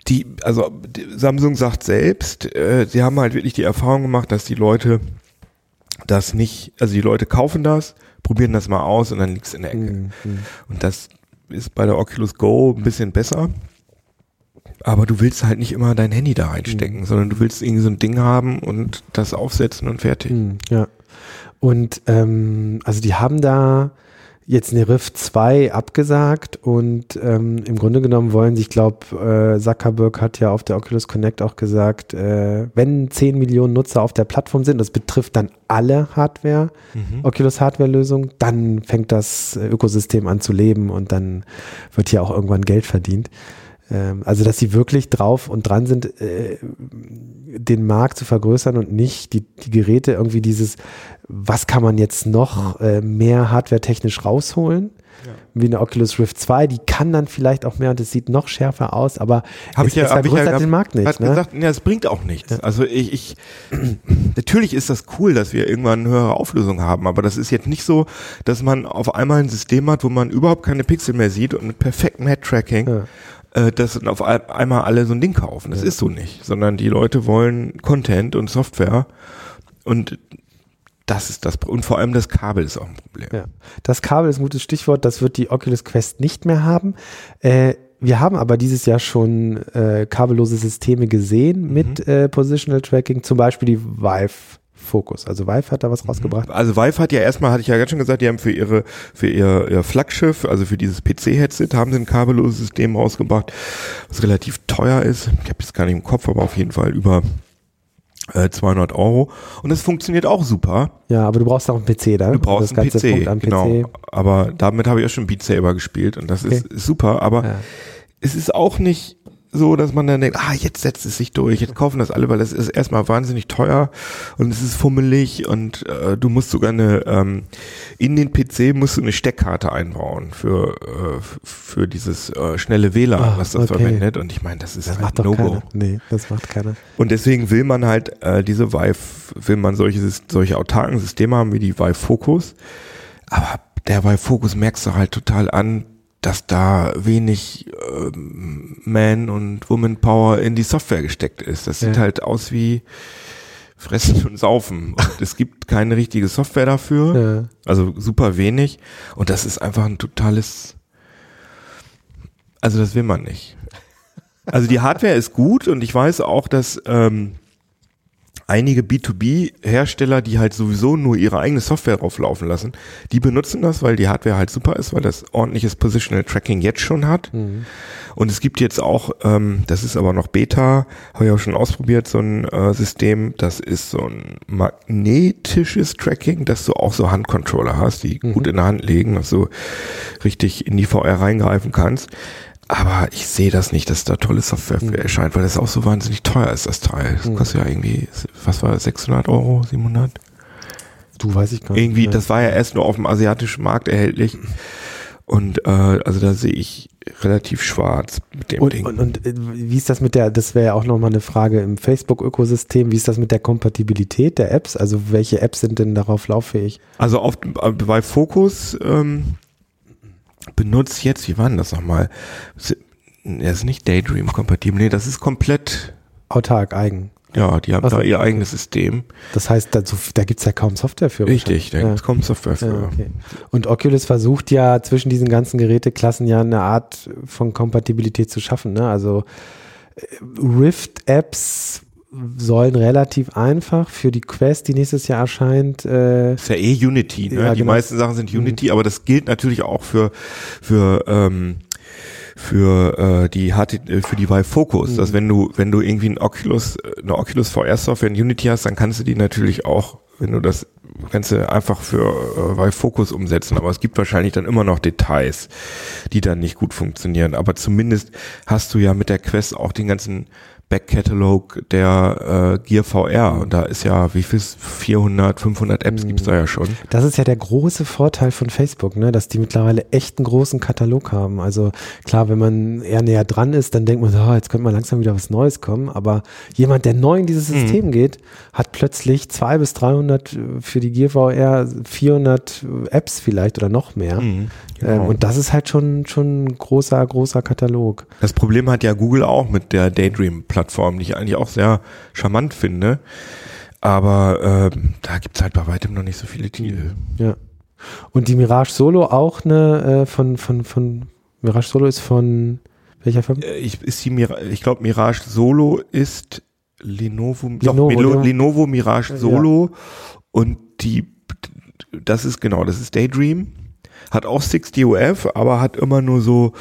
die, also die, Samsung sagt selbst, äh, sie haben halt wirklich die Erfahrung gemacht, dass die Leute das nicht, also die Leute kaufen das, probieren das mal aus und dann liegt es in der Ecke. Mhm. Und das ist bei der Oculus Go ein bisschen besser. Aber du willst halt nicht immer dein Handy da reinstecken, mhm. sondern du willst irgendwie so ein Ding haben und das aufsetzen und fertig. Mhm, ja. Und ähm, also die haben da jetzt eine Rift 2 abgesagt und ähm, im Grunde genommen wollen sie, ich glaube, äh, Zuckerberg hat ja auf der Oculus Connect auch gesagt, äh, wenn 10 Millionen Nutzer auf der Plattform sind, das betrifft dann alle Hardware, mhm. Oculus Hardware-Lösung, dann fängt das Ökosystem an zu leben und dann wird hier auch irgendwann Geld verdient. Ähm, also, dass sie wirklich drauf und dran sind, äh, den Markt zu vergrößern und nicht die, die Geräte irgendwie dieses, was kann man jetzt noch äh, mehr hardware-technisch rausholen? Ja. Wie eine Oculus Rift 2, die kann dann vielleicht auch mehr und es sieht noch schärfer aus, aber hab es, ich ja, es vergrößert ja, den Markt nicht. Hat ne? gesagt, ja, es bringt auch nichts. Ja. Also ich, ich natürlich ist das cool, dass wir irgendwann eine höhere Auflösung haben, aber das ist jetzt nicht so, dass man auf einmal ein System hat, wo man überhaupt keine Pixel mehr sieht und mit perfektem Head-Tracking äh, dass auf einmal alle so ein Ding kaufen. Das ja. ist so nicht, sondern die Leute wollen Content und Software und das ist das und vor allem das Kabel ist auch ein Problem. Ja. Das Kabel ist ein gutes Stichwort. Das wird die Oculus Quest nicht mehr haben. Äh, wir haben aber dieses Jahr schon äh, kabellose Systeme gesehen mhm. mit äh, Positional Tracking, zum Beispiel die Vive Fokus. Also Vive hat da was mhm. rausgebracht. Also Vive hat ja erstmal, hatte ich ja ganz schon gesagt, die haben für ihre, für ihr, ihr Flaggschiff, also für dieses PC-Headset, haben sie ein kabelloses System rausgebracht, was relativ teuer ist. Ich habe jetzt gar nicht im Kopf, aber auf jeden Fall über 200 äh, Euro. Und das funktioniert auch super. Ja, aber du brauchst auch einen PC da. Du brauchst einen PC, genau. Aber damit habe ich auch schon Beat Saber gespielt und das okay. ist, ist, super. Aber ja. es ist auch nicht so, dass man dann denkt, ah, jetzt setzt es sich durch, jetzt kaufen das alle, weil das ist erstmal wahnsinnig teuer und es ist fummelig und äh, du musst sogar eine, ähm, in den PC musst du eine Steckkarte einbauen für, äh, für dieses äh, schnelle WLAN, Ach, was das okay. verwendet und ich meine, das ist das halt No-Go. Nee, das macht keiner. Und deswegen will man halt äh, diese Vive, will man solche, solche autarken Systeme haben wie die Vive Focus, aber der Vive Focus merkst du halt total an, dass da wenig äh, Man- und Woman-Power in die Software gesteckt ist. Das sieht ja. halt aus wie Fressen und Saufen. Und es gibt keine richtige Software dafür. Ja. Also super wenig. Und das ist einfach ein totales. Also das will man nicht. Also die Hardware ist gut und ich weiß auch, dass ähm, einige B2B-Hersteller, die halt sowieso nur ihre eigene Software drauflaufen lassen, die benutzen das, weil die Hardware halt super ist, weil das ordentliches Positional Tracking jetzt schon hat. Mhm. Und es gibt jetzt auch, ähm, das ist aber noch Beta, habe ich auch schon ausprobiert, so ein äh, System, das ist so ein magnetisches Tracking, dass du auch so Handcontroller hast, die mhm. gut in der Hand liegen, dass du richtig in die VR reingreifen kannst. Aber ich sehe das nicht, dass da tolle Software für mhm. erscheint, weil das auch so wahnsinnig teuer ist, das Teil. Das mhm. kostet ja irgendwie, was war das, 600 Euro, 700? Du weiß ich gar nicht. Irgendwie, das war ja erst nur auf dem asiatischen Markt erhältlich. Und äh, also da sehe ich relativ schwarz mit dem und, Ding. Und, und äh, wie ist das mit der, das wäre ja auch nochmal eine Frage im Facebook-Ökosystem, wie ist das mit der Kompatibilität der Apps? Also welche Apps sind denn darauf lauffähig? Also auf, bei Focus ähm, benutzt jetzt, wie war denn das nochmal? Er ist nicht Daydream-kompatibel, nee, das ist komplett autark, eigen. Ja, die haben Also, da ihr eigenes System. Das heißt, da, da gibt's ja kaum Software für. Richtig, da wahrscheinlich. gibt's kaum Software für. Ja, okay. Und Oculus versucht ja zwischen diesen ganzen Geräteklassen ja eine Art von Kompatibilität zu schaffen. Ne? Also äh, Rift-Apps sollen relativ einfach für die Quest, die nächstes Jahr erscheint, äh, ist ja eh Unity, ne? Ja, die genau. meisten Sachen sind Unity, aber das gilt natürlich auch für für ähm, für äh, die HT, äh, für die Vive Focus, dass wenn du wenn du irgendwie ein Oculus äh, eine Oculus VR Software in Unity hast, dann kannst du die natürlich auch, wenn du das kannst du einfach für äh, Vive Focus umsetzen, aber es gibt wahrscheinlich dann immer noch Details, die dann nicht gut funktionieren, aber zumindest hast du ja mit der Quest auch den ganzen Back-Catalog der äh, Gear VR und da ist ja, wie viel, 400, 500 Apps gibt's da ja schon. Das ist ja der große Vorteil von Facebook, ne, dass die mittlerweile echt einen großen Katalog haben. Also klar, wenn man eher näher dran ist, dann denkt man, so, oh, jetzt könnte mal langsam wieder was Neues kommen. Aber jemand, der neu in dieses System geht, hat plötzlich zwei bis 300 für die Gear VR, 400 Apps vielleicht oder noch mehr. Mhm, genau. ähm, und das ist halt schon schon ein großer großer Katalog. Das Problem hat ja Google auch mit der Daydream-Plattform, die ich eigentlich auch sehr charmant finde. Aber ähm, da gibt's halt bei weitem noch nicht so viele Titel. Ja. Und die Mirage Solo auch eine äh, von von von Mirage Solo ist von welcher Firma? Äh, Ich, ist die Mira ich glaube, Mirage Solo ist Lenovo, doch, Lenovo, Milo- ja. Lenovo Mirage Ja. Solo und die, das ist genau, das ist Daydream, hat auch 60 UF, aber hat immer nur so,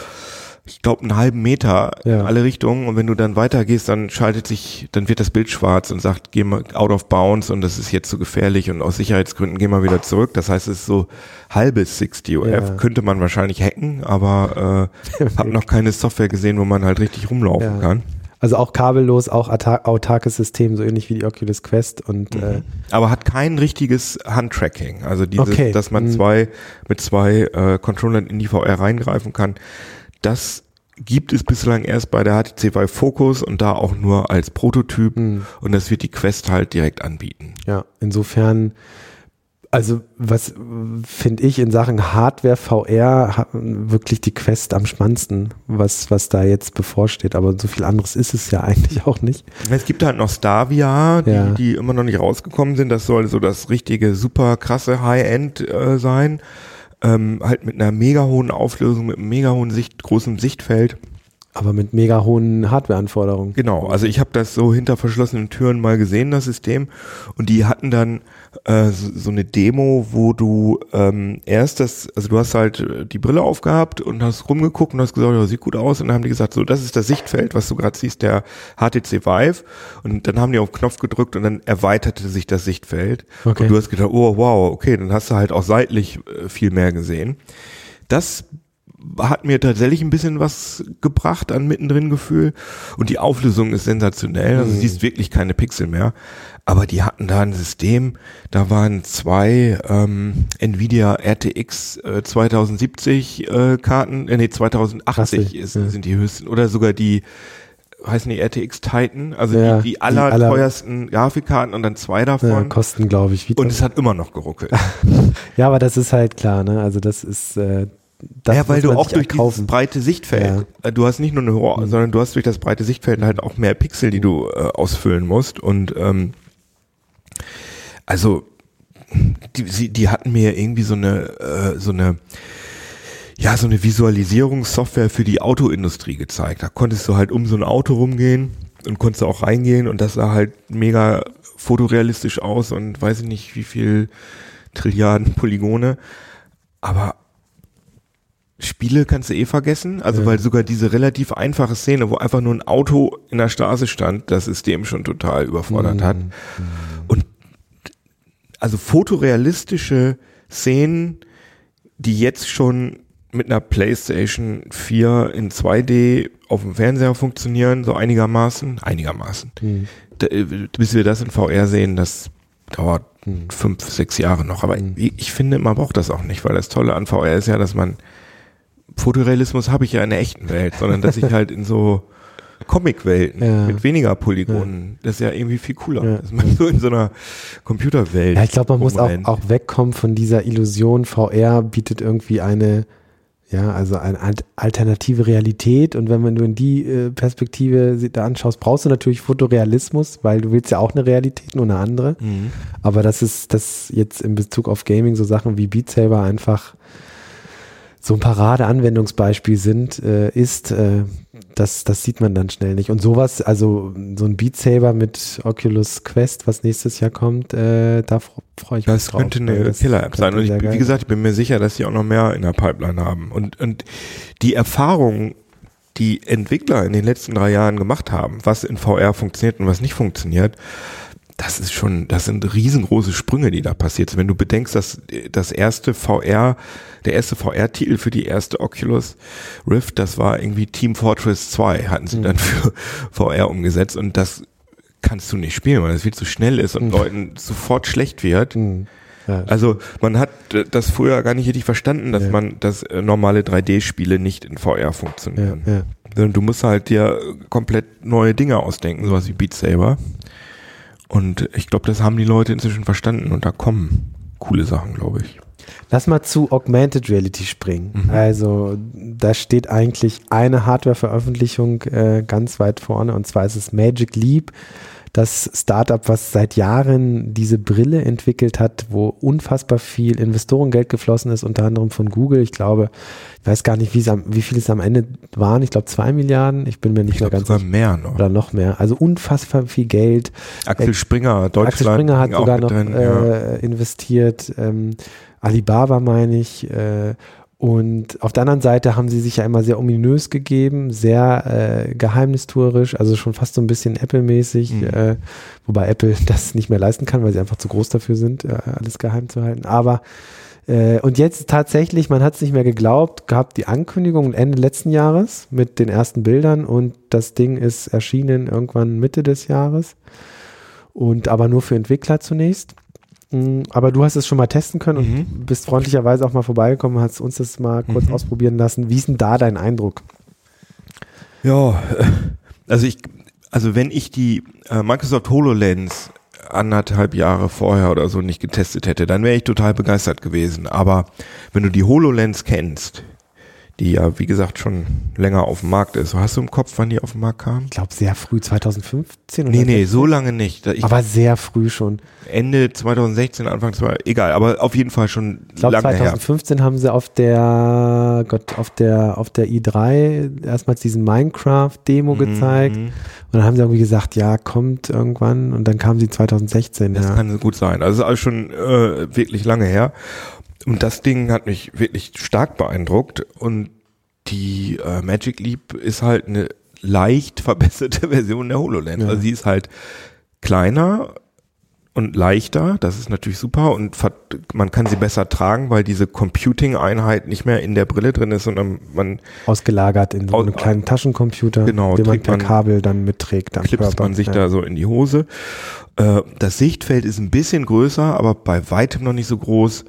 ich glaube, einen halben Meter Ja. in alle Richtungen und wenn du dann weitergehst, dann schaltet sich, dann wird das Bild schwarz und sagt, geh mal out of bounds und das ist jetzt zu gefährlich und aus Sicherheitsgründen geh mal wieder zurück. Das heißt, es ist so halbes 60 UF, Ja. könnte man wahrscheinlich hacken, aber äh, hab noch keine Software gesehen, wo man halt richtig rumlaufen Ja. kann. Also auch kabellos, auch autar- autarkes System, so ähnlich wie die Oculus Quest und äh, Aber hat kein richtiges Handtracking. Also dieses, Okay. dass man Mhm. zwei mit zwei äh, Controllern in die VR reingreifen kann. Das gibt es bislang erst bei der HTC Vive Focus und da auch nur als Prototyp. Mhm. Und das wird die Quest halt direkt anbieten. ja, insofern, also was finde ich in Sachen Hardware VR wirklich die Quest am spannendsten, was, was da jetzt bevorsteht. Aber so viel anderes ist es ja eigentlich auch nicht. Es gibt halt noch Starvia, die, Ja. die immer noch nicht rausgekommen sind. Das soll so das richtige, super krasse High-End äh, sein. Ähm, halt mit einer mega hohen Auflösung, mit einem mega hohen Sicht, großen Sichtfeld. Aber mit mega hohen Hardwareanforderungen. Genau, also ich habe das so hinter verschlossenen Türen mal gesehen, das System. Und die hatten dann äh, so, eine Demo, wo du ähm, erst das, also du hast halt äh, die Brille aufgehabt und hast rumgeguckt und hast gesagt, ja, sieht gut aus. Und dann haben die gesagt, so, das ist das Sichtfeld, was du gerade siehst, der HTC Vive. Und dann haben die auf den Knopf gedrückt und dann erweiterte sich das Sichtfeld. Okay. Und du hast gedacht, oh wow, okay, dann hast du halt auch seitlich äh, viel mehr gesehen. Das hat mir tatsächlich ein bisschen was gebracht an mittendrin Gefühl und die Auflösung ist sensationell, also Mhm. siehst wirklich keine Pixel mehr, aber die hatten da ein System, da waren zwei ähm, Nvidia RTX äh, 2070 äh, Karten, äh, nee 2080 Krassig, ist, ja. sind die höchsten oder sogar die heißen die RTX Titan, also Ja, die, die die aller, aller- teuersten Grafikkarten und dann zwei davon Ja, kosten, glaube ich, wie und es hat immer noch geruckelt. Ja, aber das ist halt klar, ne? Also das ist äh, das ja, weil du auch durch erkaufen. breite Sichtfeld, äh, du hast nicht nur eine hohe, sondern du hast durch das breite Sichtfeld halt auch mehr Pixel, die du äh, ausfüllen musst. Und ähm, also die, sie, die hatten mir irgendwie so eine, äh, so eine, ja, so eine Visualisierungssoftware für die Autoindustrie gezeigt. Da konntest du halt um so ein Auto rumgehen und konntest auch reingehen und das sah halt mega fotorealistisch aus und weiß ich nicht wie viel Trilliarden Polygone. Aber Spiele kannst du eh vergessen, also Ja. weil sogar diese relativ einfache Szene, wo einfach nur ein Auto in der Straße stand, das System schon total überfordert hat. Mhm. Und also fotorealistische Szenen, die jetzt schon mit einer PlayStation 4 in 2D auf dem Fernseher funktionieren, so einigermaßen, einigermaßen. Mhm. Da, äh, bis wir das in VR sehen, das dauert Mhm. fünf, sechs Jahre noch. Aber ich, ich finde, man braucht das auch nicht, weil das Tolle an VR ist ja, dass man Fotorealismus habe ich ja in der echten Welt, sondern dass ich halt in so Comicwelten Ja. mit weniger Polygonen, das ist ja irgendwie viel cooler, Ja. dass man so in so einer Computerwelt. Ja, ich glaube, man muss auch, auch wegkommen von dieser Illusion, VR bietet irgendwie eine Ja, also eine alternative Realität. Und wenn man nur in die äh, Perspektive da anschaust, brauchst du natürlich Fotorealismus, weil du willst ja auch eine Realität, nur eine andere. Mhm. Aber das ist das jetzt in Bezug auf Gaming so Sachen wie Beat Saber einfach so ein Parade-Anwendungsbeispiel sind, äh, ist, äh, das, das sieht man dann schnell nicht. Und sowas, also so ein Beat Saber mit Oculus Quest, was nächstes Jahr kommt, äh, da freue ich mich das drauf. Könnte eine das könnte eine Killer-App sein. Und ich, wie gesagt, ich bin mir sicher, dass sie auch noch mehr in der Pipeline haben. Und, und die Erfahrung, die Entwickler in den letzten drei Jahren gemacht haben, was in VR funktioniert und was nicht funktioniert, das ist schon, das sind riesengroße Sprünge, die da passiert sind. Wenn du bedenkst, dass das erste VR, der erste VR-Titel für die erste Oculus Rift, das war irgendwie Team Fortress 2, hatten sie mhm. dann für VR umgesetzt und das kannst du nicht spielen, weil es viel zu schnell ist und mhm. Leuten sofort schlecht wird. Mhm. Ja. Also man hat das früher gar nicht richtig verstanden, dass ja. man, dass äh, normale 3D-Spiele nicht in VR funktionieren. Ja, du musst halt dir komplett neue Dinge ausdenken, sowas wie Beat Saber. Und ich glaube, das haben die Leute inzwischen verstanden und da kommen coole Sachen, glaube ich. Lass mal zu Augmented Reality springen. Mhm. Also da steht eigentlich eine Hardware-Veröffentlichung äh, ganz weit vorne und zwar ist es Magic Leap das Startup, was seit Jahren diese Brille entwickelt hat, wo unfassbar viel Investorengeld geflossen ist, unter anderem von Google. Ich glaube, ich weiß gar nicht, wie viel es am Ende waren. Ich glaube, zwei Milliarden. Ich bin mir nicht ich mehr ganz sicher. mehr noch. Oder noch mehr. Also unfassbar viel Geld. Axel Springer, Deutschland. Axel Springer hat sogar noch drin, äh, investiert. Ähm, Alibaba meine ich. Äh, und auf der anderen Seite haben sie sich ja immer sehr ominös gegeben, sehr äh, geheimnistuerisch, also schon fast so ein bisschen Apple-mäßig, mhm. äh, wobei Apple das nicht mehr leisten kann, weil sie einfach zu groß dafür sind, äh, alles geheim zu halten. Aber äh, und jetzt tatsächlich, man hat es nicht mehr geglaubt, gab die Ankündigung Ende letzten Jahres mit den ersten Bildern und das Ding ist erschienen irgendwann Mitte des Jahres und aber nur für Entwickler zunächst. Aber du hast es schon mal testen können mhm. und bist freundlicherweise auch mal vorbeigekommen, hast uns das mal kurz mhm. ausprobieren lassen. Wie ist denn da dein Eindruck? Ja, also ich, also wenn ich die äh, Microsoft HoloLens anderthalb Jahre vorher oder so nicht getestet hätte, dann wäre ich total begeistert gewesen. Aber wenn du die HoloLens kennst, die ja, wie gesagt, schon länger auf dem Markt ist. Hast du im Kopf, wann die auf den Markt kam? Ich glaube, sehr früh, 2015 oder Nee, nee, so lange nicht. Ich aber sehr früh schon. Ende 2016, Anfang 20, egal, aber auf jeden Fall schon ich glaub, lange 2015 her. haben sie auf der, Gott, auf der, auf der i3 erstmals diesen Minecraft-Demo mhm. gezeigt. Und dann haben sie irgendwie gesagt, ja, kommt irgendwann. Und dann kam sie 2016. Das ja. kann gut sein. Also ist alles schon äh, wirklich lange her. Und das Ding hat mich wirklich stark beeindruckt und die äh, Magic Leap ist halt eine leicht verbesserte Version der HoloLens. Ja. Also sie ist halt kleiner und leichter, das ist natürlich super und man kann sie besser tragen, weil diese Computing-Einheit nicht mehr in der Brille drin ist, sondern man ausgelagert in so einem kleinen Taschencomputer, genau, den man per Kabel dann mitträgt. Dann klipst man sich ja. da so in die Hose. Äh, das Sichtfeld ist ein bisschen größer, aber bei weitem noch nicht so groß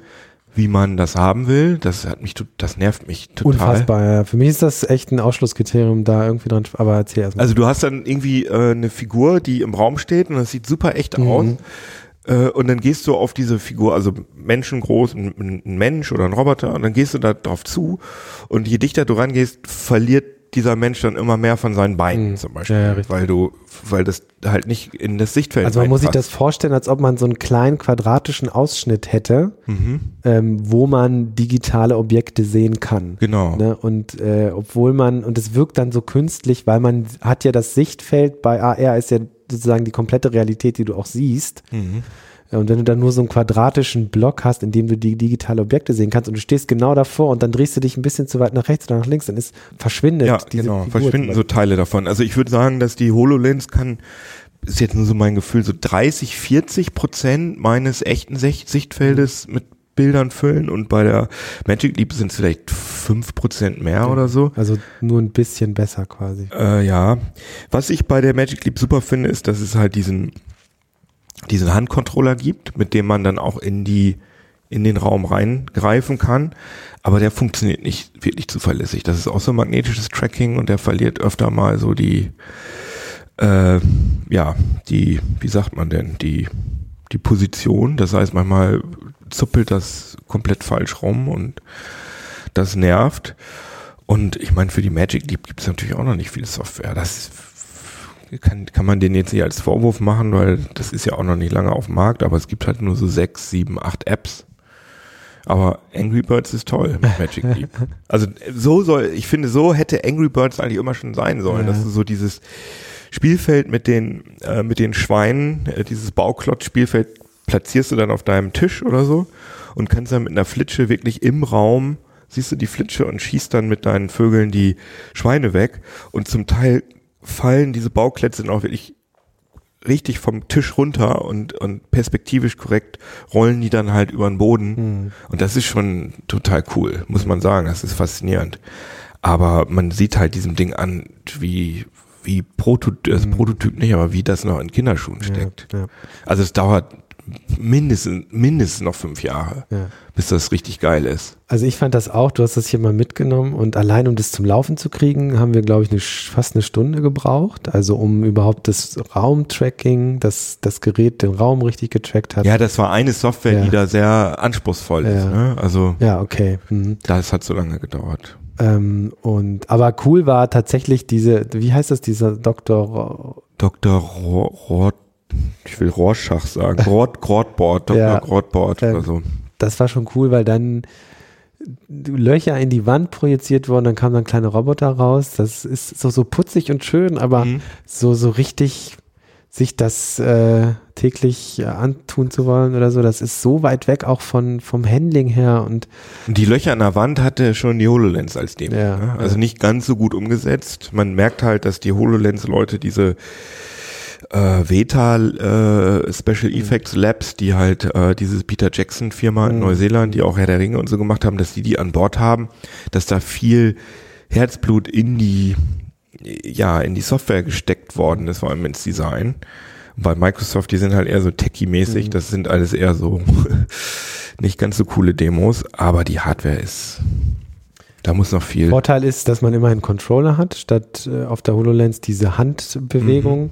wie man das haben will. Das hat mich, das nervt mich total. Unfassbar, ja. Für mich ist das echt ein Ausschlusskriterium, da irgendwie dran, aber erzähl erstmal. Also du hast dann irgendwie äh, eine Figur, die im Raum steht und das sieht super echt mhm. aus. Äh, und dann gehst du auf diese Figur, also menschengroß, ein, ein Mensch oder ein Roboter, und dann gehst du da drauf zu. Und je dichter du rangehst, verliert dieser Mensch dann immer mehr von seinen Beinen mhm. zum Beispiel, ja, ja, weil du, weil das halt nicht in das Sichtfeld Also man muss sich das vorstellen, als ob man so einen kleinen quadratischen Ausschnitt hätte, mhm. ähm, wo man digitale Objekte sehen kann. Genau. Ne? Und äh, obwohl man, und es wirkt dann so künstlich, weil man hat ja das Sichtfeld bei AR ist ja sozusagen die komplette Realität, die du auch siehst. Mhm. Und wenn du dann nur so einen quadratischen Block hast, in dem du die digitale Objekte sehen kannst und du stehst genau davor und dann drehst du dich ein bisschen zu weit nach rechts oder nach links, dann ist verschwindet ja, diese genau, Figur verschwinden so Teile davon. Also ich würde sagen, dass die HoloLens kann ist jetzt nur so mein Gefühl, so 30, 40 Prozent meines echten Sichtfeldes mit Bildern füllen und bei der Magic Leap sind es vielleicht fünf Prozent mehr ja, oder so. Also nur ein bisschen besser quasi. Äh, ja. Was ich bei der Magic Leap super finde, ist, dass es halt diesen diesen Handcontroller gibt, mit dem man dann auch in die in den Raum reingreifen kann, aber der funktioniert nicht wirklich zuverlässig. Das ist auch so magnetisches Tracking und der verliert öfter mal so die, äh, ja, die, wie sagt man denn, die, die Position. Das heißt, manchmal zuppelt das komplett falsch rum und Das nervt. Und ich meine, für die Magic Leap gibt es natürlich auch noch nicht viel Software. Das kann, kann man den jetzt nicht als Vorwurf machen, weil das ist ja auch noch nicht lange auf dem Markt, aber es gibt halt nur so sechs, sieben, acht Apps. Aber Angry Birds ist toll mit Magic Leap. Also so soll, ich finde, so hätte Angry Birds eigentlich immer schon sein sollen. Ja. Das ist so dieses Spielfeld mit den, äh, mit den Schweinen, äh, dieses Bauklotz-Spielfeld platzierst du dann auf deinem Tisch oder so und kannst dann mit einer Flitsche wirklich im Raum, siehst du die Flitsche und schießt dann mit deinen Vögeln die Schweine weg. Und zum Teil fallen diese Bauklötze dann auch wirklich richtig vom Tisch runter und, und perspektivisch korrekt rollen die dann halt über den Boden. Mhm. Und das ist schon total cool, muss man sagen. Das ist faszinierend. Aber man sieht halt diesem Ding an, wie, wie Prototyp, das mhm. Prototyp nicht, aber wie das noch in Kinderschuhen steckt. Ja, ja. Also es dauert mindestens, mindestens noch fünf Jahre, ja. bis das richtig geil ist. Also ich fand das auch, du hast das hier mal mitgenommen und allein um das zum Laufen zu kriegen, haben wir, glaube ich, eine, fast eine Stunde gebraucht. Also um überhaupt das Raumtracking, dass das Gerät den Raum richtig getrackt hat. Ja, das war eine Software, ja. die da sehr anspruchsvoll ja. ist. Ne? Also ja, okay. Mhm. Das hat so lange gedauert. Ähm, und aber cool war tatsächlich diese, wie heißt das, dieser Dr. Dr. Roth ich will Rorschach sagen, Grot, Grotboard, Dr. Ja, Grotboard oder so. Das war schon cool, weil dann Löcher in die Wand projiziert wurden, dann kamen dann kleine Roboter raus. Das ist so, so putzig und schön, aber mhm. so, so richtig sich das äh, täglich äh, antun zu wollen oder so, das ist so weit weg auch von vom Handling her und die Löcher an der Wand hatte schon die HoloLens als Demo. Ja, ne? Also ja. nicht ganz so gut umgesetzt. Man merkt halt, dass die HoloLens-Leute diese äh, Veta äh, Special mhm. Effects Labs, die halt äh, dieses Peter Jackson Firma in mhm. Neuseeland, die auch Herr der Ringe und so gemacht haben, dass die die an Bord haben, dass da viel Herzblut in die ja in die Software gesteckt worden ist, vor allem ins Design. Und bei Microsoft, die sind halt eher so techie-mäßig, mhm. das sind alles eher so nicht ganz so coole Demos, aber die Hardware ist da muss noch viel. Vorteil ist, dass man immer einen Controller hat, statt äh, auf der HoloLens diese Handbewegung. Mhm.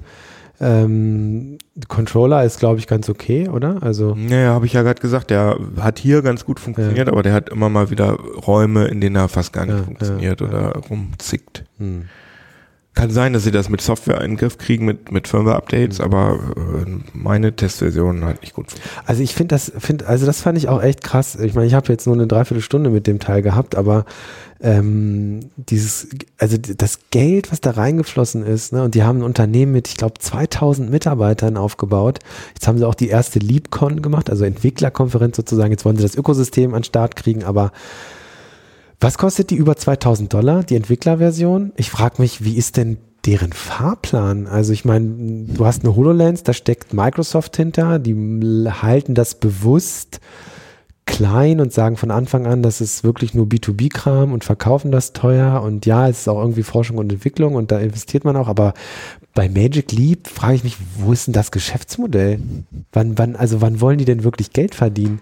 Ähm, Controller ist, glaube ich, ganz okay, oder? Also naja, habe ich ja gerade gesagt, der hat hier ganz gut funktioniert, ja. aber der hat immer mal wieder Räume, in denen er fast gar nicht ja, funktioniert ja, oder rumzickt. Hm. Kann sein, dass sie das mit Software in den Griff kriegen, mit, mit Firmware-Updates, mhm. aber äh, meine Testversion hat nicht gut. Also ich finde das, find, also das fand ich auch echt krass. Ich meine, ich habe jetzt nur eine Dreiviertelstunde mit dem Teil gehabt, aber ähm, dieses, also das Geld, was da reingeflossen ist, ne, und die haben ein Unternehmen mit, ich glaube, 2000 Mitarbeitern aufgebaut. Jetzt haben sie auch die erste LeapCon gemacht, also Entwicklerkonferenz sozusagen. Jetzt wollen sie das Ökosystem an Start kriegen, aber was kostet die über 2000 Dollar, die Entwicklerversion? Ich frage mich, wie ist denn deren Fahrplan? Also ich meine, du hast eine HoloLens, da steckt Microsoft hinter, die halten das bewusst klein und sagen von Anfang an, das ist wirklich nur B2B-Kram und verkaufen das teuer und ja, es ist auch irgendwie Forschung und Entwicklung und da investiert man auch, aber bei Magic Leap frage ich mich, wo ist denn das Geschäftsmodell? Wann, wann, also wann wollen die denn wirklich Geld verdienen?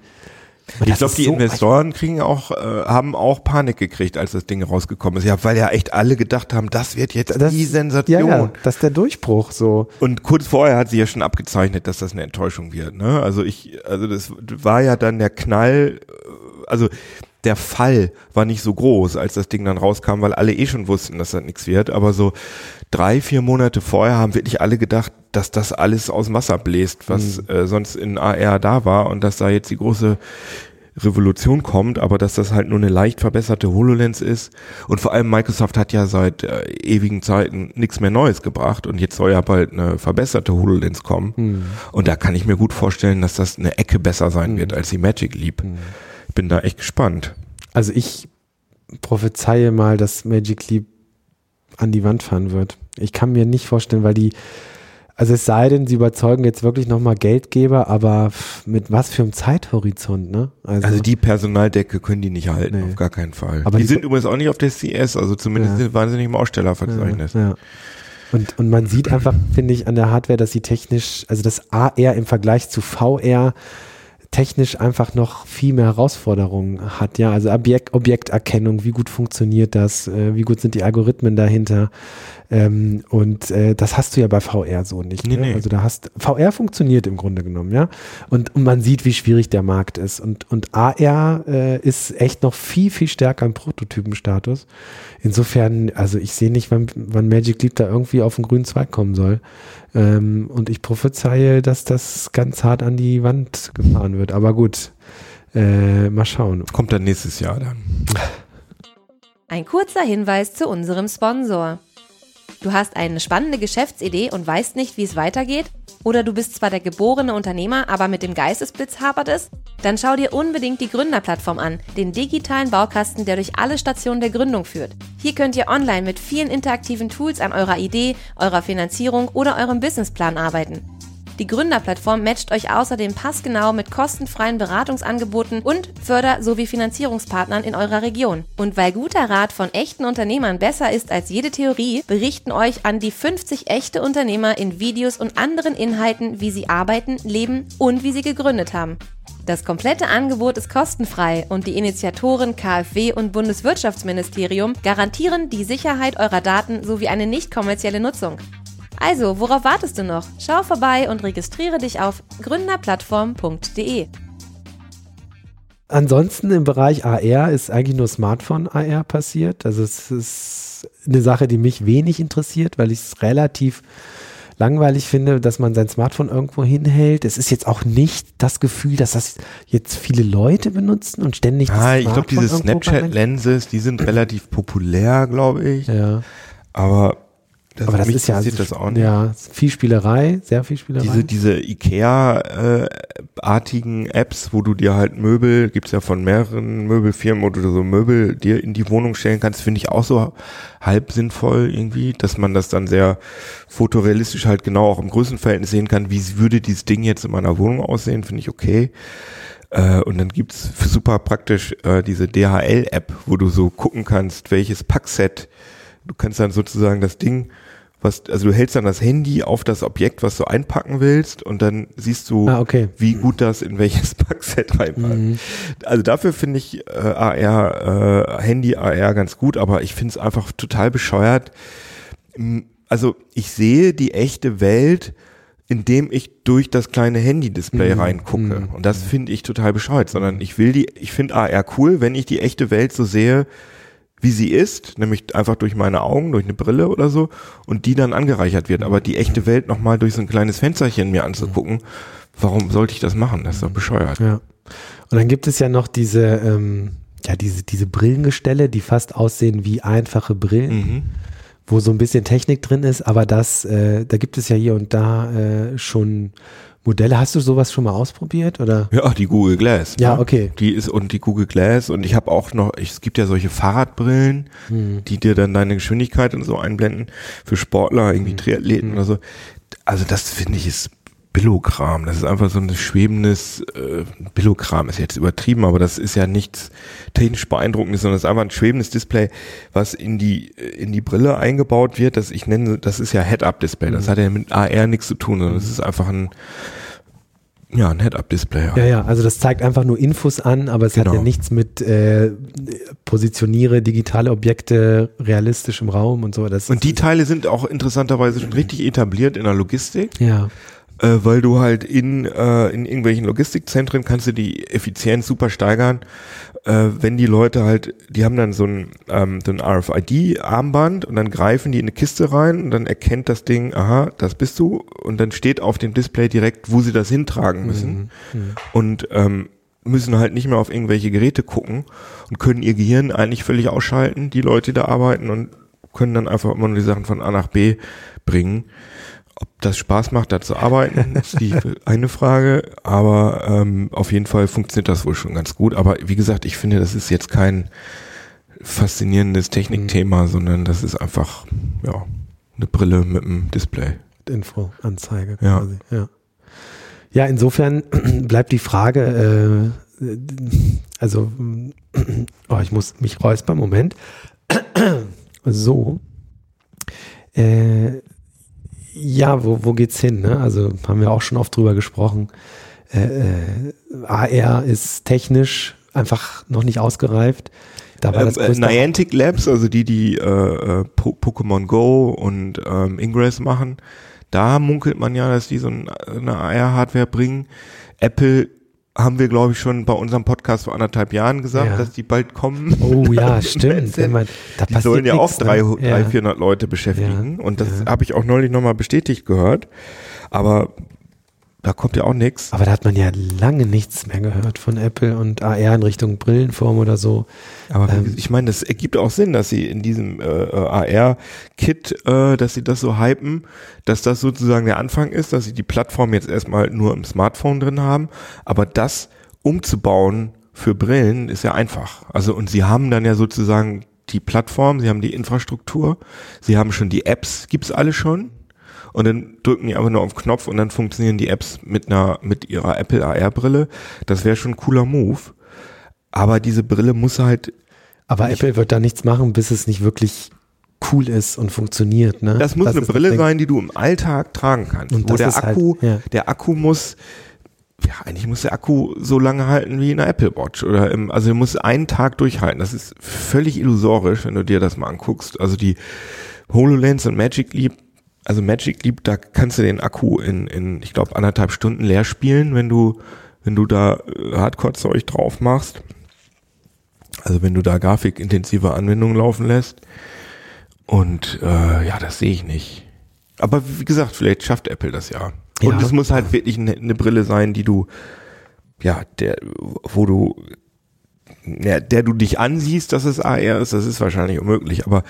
Ich glaube, die so Investoren kriegen auch, äh, haben auch Panik gekriegt, als das Ding rausgekommen ist. Ja, weil ja echt alle gedacht haben, das wird jetzt das, die Sensation. Ja, ja, das ist der Durchbruch so. Und kurz vorher hat sie ja schon abgezeichnet, dass das eine Enttäuschung wird. Ne? Also ich, also das war ja dann der Knall, äh, also der Fall war nicht so groß, als das Ding dann rauskam, weil alle eh schon wussten, dass das nichts wird. Aber so drei, vier Monate vorher haben wirklich alle gedacht, dass das alles aus dem Wasser bläst, was mhm. äh, sonst in AR da war und dass da jetzt die große Revolution kommt, aber dass das halt nur eine leicht verbesserte HoloLens ist. Und vor allem Microsoft hat ja seit äh, ewigen Zeiten nichts mehr Neues gebracht und jetzt soll ja bald eine verbesserte HoloLens kommen. Mhm. Und da kann ich mir gut vorstellen, dass das eine Ecke besser sein mhm. wird als die Magic Leap. Bin da echt gespannt. Also ich prophezeie mal, dass Magic Leap an die Wand fahren wird. Ich kann mir nicht vorstellen, weil die, also es sei denn, sie überzeugen jetzt wirklich nochmal Geldgeber, aber mit was für einem Zeithorizont, ne? Also, also, die Personaldecke können die nicht halten, nee. auf gar keinen Fall. Aber die, die sind übrigens auch nicht auf der CS, also zumindest ja. waren sie nicht im Ausstellerverzeichnis. Ja, ja. Und, und man sieht einfach, finde ich, an der Hardware, dass sie technisch, also das AR im Vergleich zu VR technisch einfach noch viel mehr Herausforderungen hat. Ja, also Objekt, Objekterkennung, wie gut funktioniert das, äh, wie gut sind die Algorithmen dahinter. Ähm, und äh, das hast du ja bei VR so nicht. Nee, ne? nee. Also da hast VR funktioniert im Grunde genommen, ja. Und, und man sieht, wie schwierig der Markt ist. Und, und AR äh, ist echt noch viel, viel stärker im Prototypenstatus. Insofern, also ich sehe nicht, wann, wann Magic Leap da irgendwie auf den grünen Zweig kommen soll. Ähm, und ich prophezeie, dass das ganz hart an die Wand gefahren wird. Aber gut, äh, mal schauen. Kommt dann nächstes Jahr dann. Ein kurzer Hinweis zu unserem Sponsor. Du hast eine spannende Geschäftsidee und weißt nicht, wie es weitergeht? Oder du bist zwar der geborene Unternehmer, aber mit dem Geistesblitz hapert es? Dann schau dir unbedingt die Gründerplattform an, den digitalen Baukasten, der durch alle Stationen der Gründung führt. Hier könnt ihr online mit vielen interaktiven Tools an eurer Idee, eurer Finanzierung oder eurem Businessplan arbeiten. Die Gründerplattform matcht euch außerdem passgenau mit kostenfreien Beratungsangeboten und Förder- sowie Finanzierungspartnern in eurer Region. Und weil guter Rat von echten Unternehmern besser ist als jede Theorie, berichten euch an die 50 echte Unternehmer in Videos und anderen Inhalten, wie sie arbeiten, leben und wie sie gegründet haben. Das komplette Angebot ist kostenfrei und die Initiatoren KfW und Bundeswirtschaftsministerium garantieren die Sicherheit eurer Daten sowie eine nicht kommerzielle Nutzung. Also, worauf wartest du noch? Schau vorbei und registriere dich auf gründerplattform.de. Ansonsten im Bereich AR ist eigentlich nur Smartphone AR passiert. Also es ist eine Sache, die mich wenig interessiert, weil ich es relativ langweilig finde, dass man sein Smartphone irgendwo hinhält. Es ist jetzt auch nicht das Gefühl, dass das jetzt viele Leute benutzen und ständig Ah, ich glaube, diese. Snapchat-Lenses, die sind relativ populär, glaube ich. Ja, Aber, das, aber das ist ja, das auch nicht. ja, viel Spielerei, sehr viel Spielerei. Diese, diese Ikea-artigen Apps, wo du dir halt Möbel, gibt's ja von mehreren Möbelfirmen, du so Möbel dir in die Wohnung stellen kannst, finde ich auch so halb sinnvoll irgendwie, dass man das dann sehr fotorealistisch halt genau auch im Größenverhältnis sehen kann, wie würde dieses Ding jetzt in meiner Wohnung aussehen, finde ich okay. Äh, und dann gibt's für super praktisch äh, diese DHL-App, wo du so gucken kannst, welches Packset, du kannst dann sozusagen das Ding, was, also du hältst dann das Handy auf das Objekt, was du einpacken willst und dann siehst du, Ah, okay. wie gut das in welches Packset reinpasst. Mhm. Also dafür finde ich äh, AR, äh, Handy AR ganz gut, aber ich finde es einfach total bescheuert. Also ich sehe die echte Welt, indem ich durch das kleine Handy-Display Mhm. reingucke. Mhm. Und das finde ich total bescheuert, sondern ich will die, ich finde AR cool, wenn ich die echte Welt so sehe, wie sie ist, nämlich einfach durch meine Augen, durch eine Brille oder so, und die dann angereichert wird. Aber die echte Welt nochmal durch so ein kleines Fensterchen mir anzugucken, warum sollte ich das machen? Das ist doch bescheuert. Ja. Und dann gibt es ja noch diese, ähm, ja, diese, diese Brillengestelle, die fast aussehen wie einfache Brillen, Mhm. wo so ein bisschen Technik drin ist, aber das, äh, da gibt es ja hier und da äh, schon Modelle. Hast du sowas schon mal ausprobiert oder? Ja, die Google Glass. Ja, ne? okay. Die ist und die Google Glass und ich habe auch noch, ich, es gibt ja solche Fahrradbrillen, Hm. die dir dann deine Geschwindigkeit und so einblenden für Sportler, irgendwie Hm. Triathleten oder so. Also das finde ich ist Billokram. Das ist einfach so ein schwebendes äh, Billokram ist jetzt übertrieben, aber das ist ja nichts technisch beeindruckendes, sondern es ist einfach ein schwebendes Display, was in die äh, in die Brille eingebaut wird. Das ich nenne, das ist ja Head-Up-Display. Das hat ja mit AR nichts zu tun, sondern es ist einfach ein ja, ein Head-Up-Display. Ja, ja, also das zeigt einfach nur Infos an, aber es hat Genau. ja nichts mit äh, positionioniere digitale Objekte realistisch im Raum und so. Das Und die Teile sind auch interessanterweise schon richtig etabliert in der Logistik, ja, äh, weil du halt in, äh, in irgendwelchen Logistikzentren kannst du die Effizienz super steigern, äh, wenn die Leute halt, die haben dann so ein, ähm, so ein RFID-Armband und dann greifen die in eine Kiste rein und dann erkennt das Ding, aha, das bist du. Und dann steht auf dem Display direkt, wo sie das hintragen müssen. Und ähm, müssen halt nicht mehr auf irgendwelche Geräte gucken und können ihr Gehirn eigentlich völlig ausschalten, die Leute, die da arbeiten und können dann einfach immer nur die Sachen von A nach B bringen. Ob das Spaß macht, da zu arbeiten, ist die eine Frage, aber ähm, auf jeden Fall funktioniert das wohl schon ganz gut. Aber wie gesagt, ich finde, das ist jetzt kein faszinierendes Technikthema, sondern das ist einfach ja eine Brille mit einem Display. Infoanzeige Ja. quasi. Ja. ja, insofern bleibt die Frage, äh, also, oh, ich muss mich räuspern, Moment. So. Äh, ja, wo, wo geht's hin? Ne? Also haben wir auch schon oft drüber gesprochen. äh, äh AR ist technisch einfach noch nicht ausgereift. Da war das äh, Niantic Labs, also die, die äh, äh Pokémon Go und ähm, Ingress machen, da munkelt man ja, dass die so eine AR-Hardware bringen. Apple haben wir, glaube ich, schon bei unserem Podcast vor anderthalb Jahren gesagt, ja. dass die bald kommen. Oh ja, stimmt. man, die sollen ja auch drei, ne? drei, 400 Leute beschäftigen. Ja. Und das ja. habe ich auch neulich nochmal bestätigt gehört. Aber da kommt ja auch nichts. Aber da hat man ja lange nichts mehr gehört von Apple und AR in Richtung Brillenform oder so. Aber ähm, ich meine, das ergibt auch Sinn, dass sie in diesem äh, AR-Kit, äh, dass sie das so hypen, dass das sozusagen der Anfang ist, dass sie die Plattform jetzt erstmal nur im Smartphone drin haben, aber das umzubauen für Brillen ist ja einfach. Also und sie haben dann ja sozusagen die Plattform, sie haben die Infrastruktur, sie haben schon die Apps, gibt's alle schon, und dann drücken die einfach nur auf den Knopf und dann funktionieren die Apps mit einer, mit ihrer Apple AR Brille. Das wäre schon ein cooler Move. Aber diese Brille muss halt. Aber Apple wird da nichts machen, bis es nicht wirklich cool ist und funktioniert. Ne? Das muss das eine Brille sein, die du im Alltag tragen kannst. Und wo der halt, Akku, halt, ja. der Akku muss, ja, eigentlich muss der Akku so lange halten wie in der Apple Watch oder im, also er muss einen Tag durchhalten. Das ist völlig illusorisch, wenn du dir das mal anguckst. Also die HoloLens und Magic Leap also Magic Leap, da kannst du den Akku in, in ich glaube, anderthalb Stunden leer spielen, wenn du, wenn du da äh, Hardcore-Zeug drauf machst. Also wenn du da grafikintensive Anwendungen laufen lässt. Und äh, ja, das sehe ich nicht. Aber wie gesagt, vielleicht schafft Apple das ja. Und es muss halt wirklich eine, eine Brille sein, die du, ja, der, wo du, ja, der du dich ansiehst, dass es AR ist, das ist wahrscheinlich unmöglich. Aber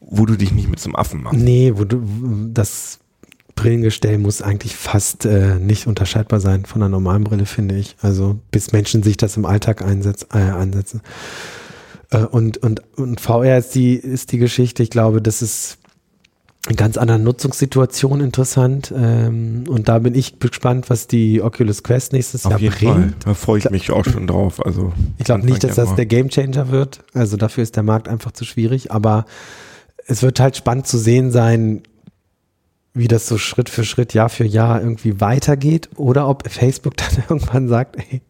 wo du dich nicht mit zum Affen machst. Nee, wo du das Brillengestell muss eigentlich fast äh, nicht unterscheidbar sein von einer normalen Brille, finde ich. Also bis Menschen sich das im Alltag einsetz, äh, einsetzen. Äh, und, und, und VR ist die, ist die Geschichte, ich glaube, das ist in ganz anderen Nutzungssituationen interessant. Ähm, und da bin ich gespannt, was die Oculus Quest nächstes Auf Jahr jeden bringt. Fall. Da freue ich mich auch schon drauf. Also ich glaube nicht, dass das der Gamechanger wird. Also dafür ist der Markt einfach zu schwierig. Aber es wird halt spannend zu sehen sein, wie das so Schritt für Schritt, Jahr für Jahr irgendwie weitergeht oder ob Facebook dann irgendwann sagt, ey,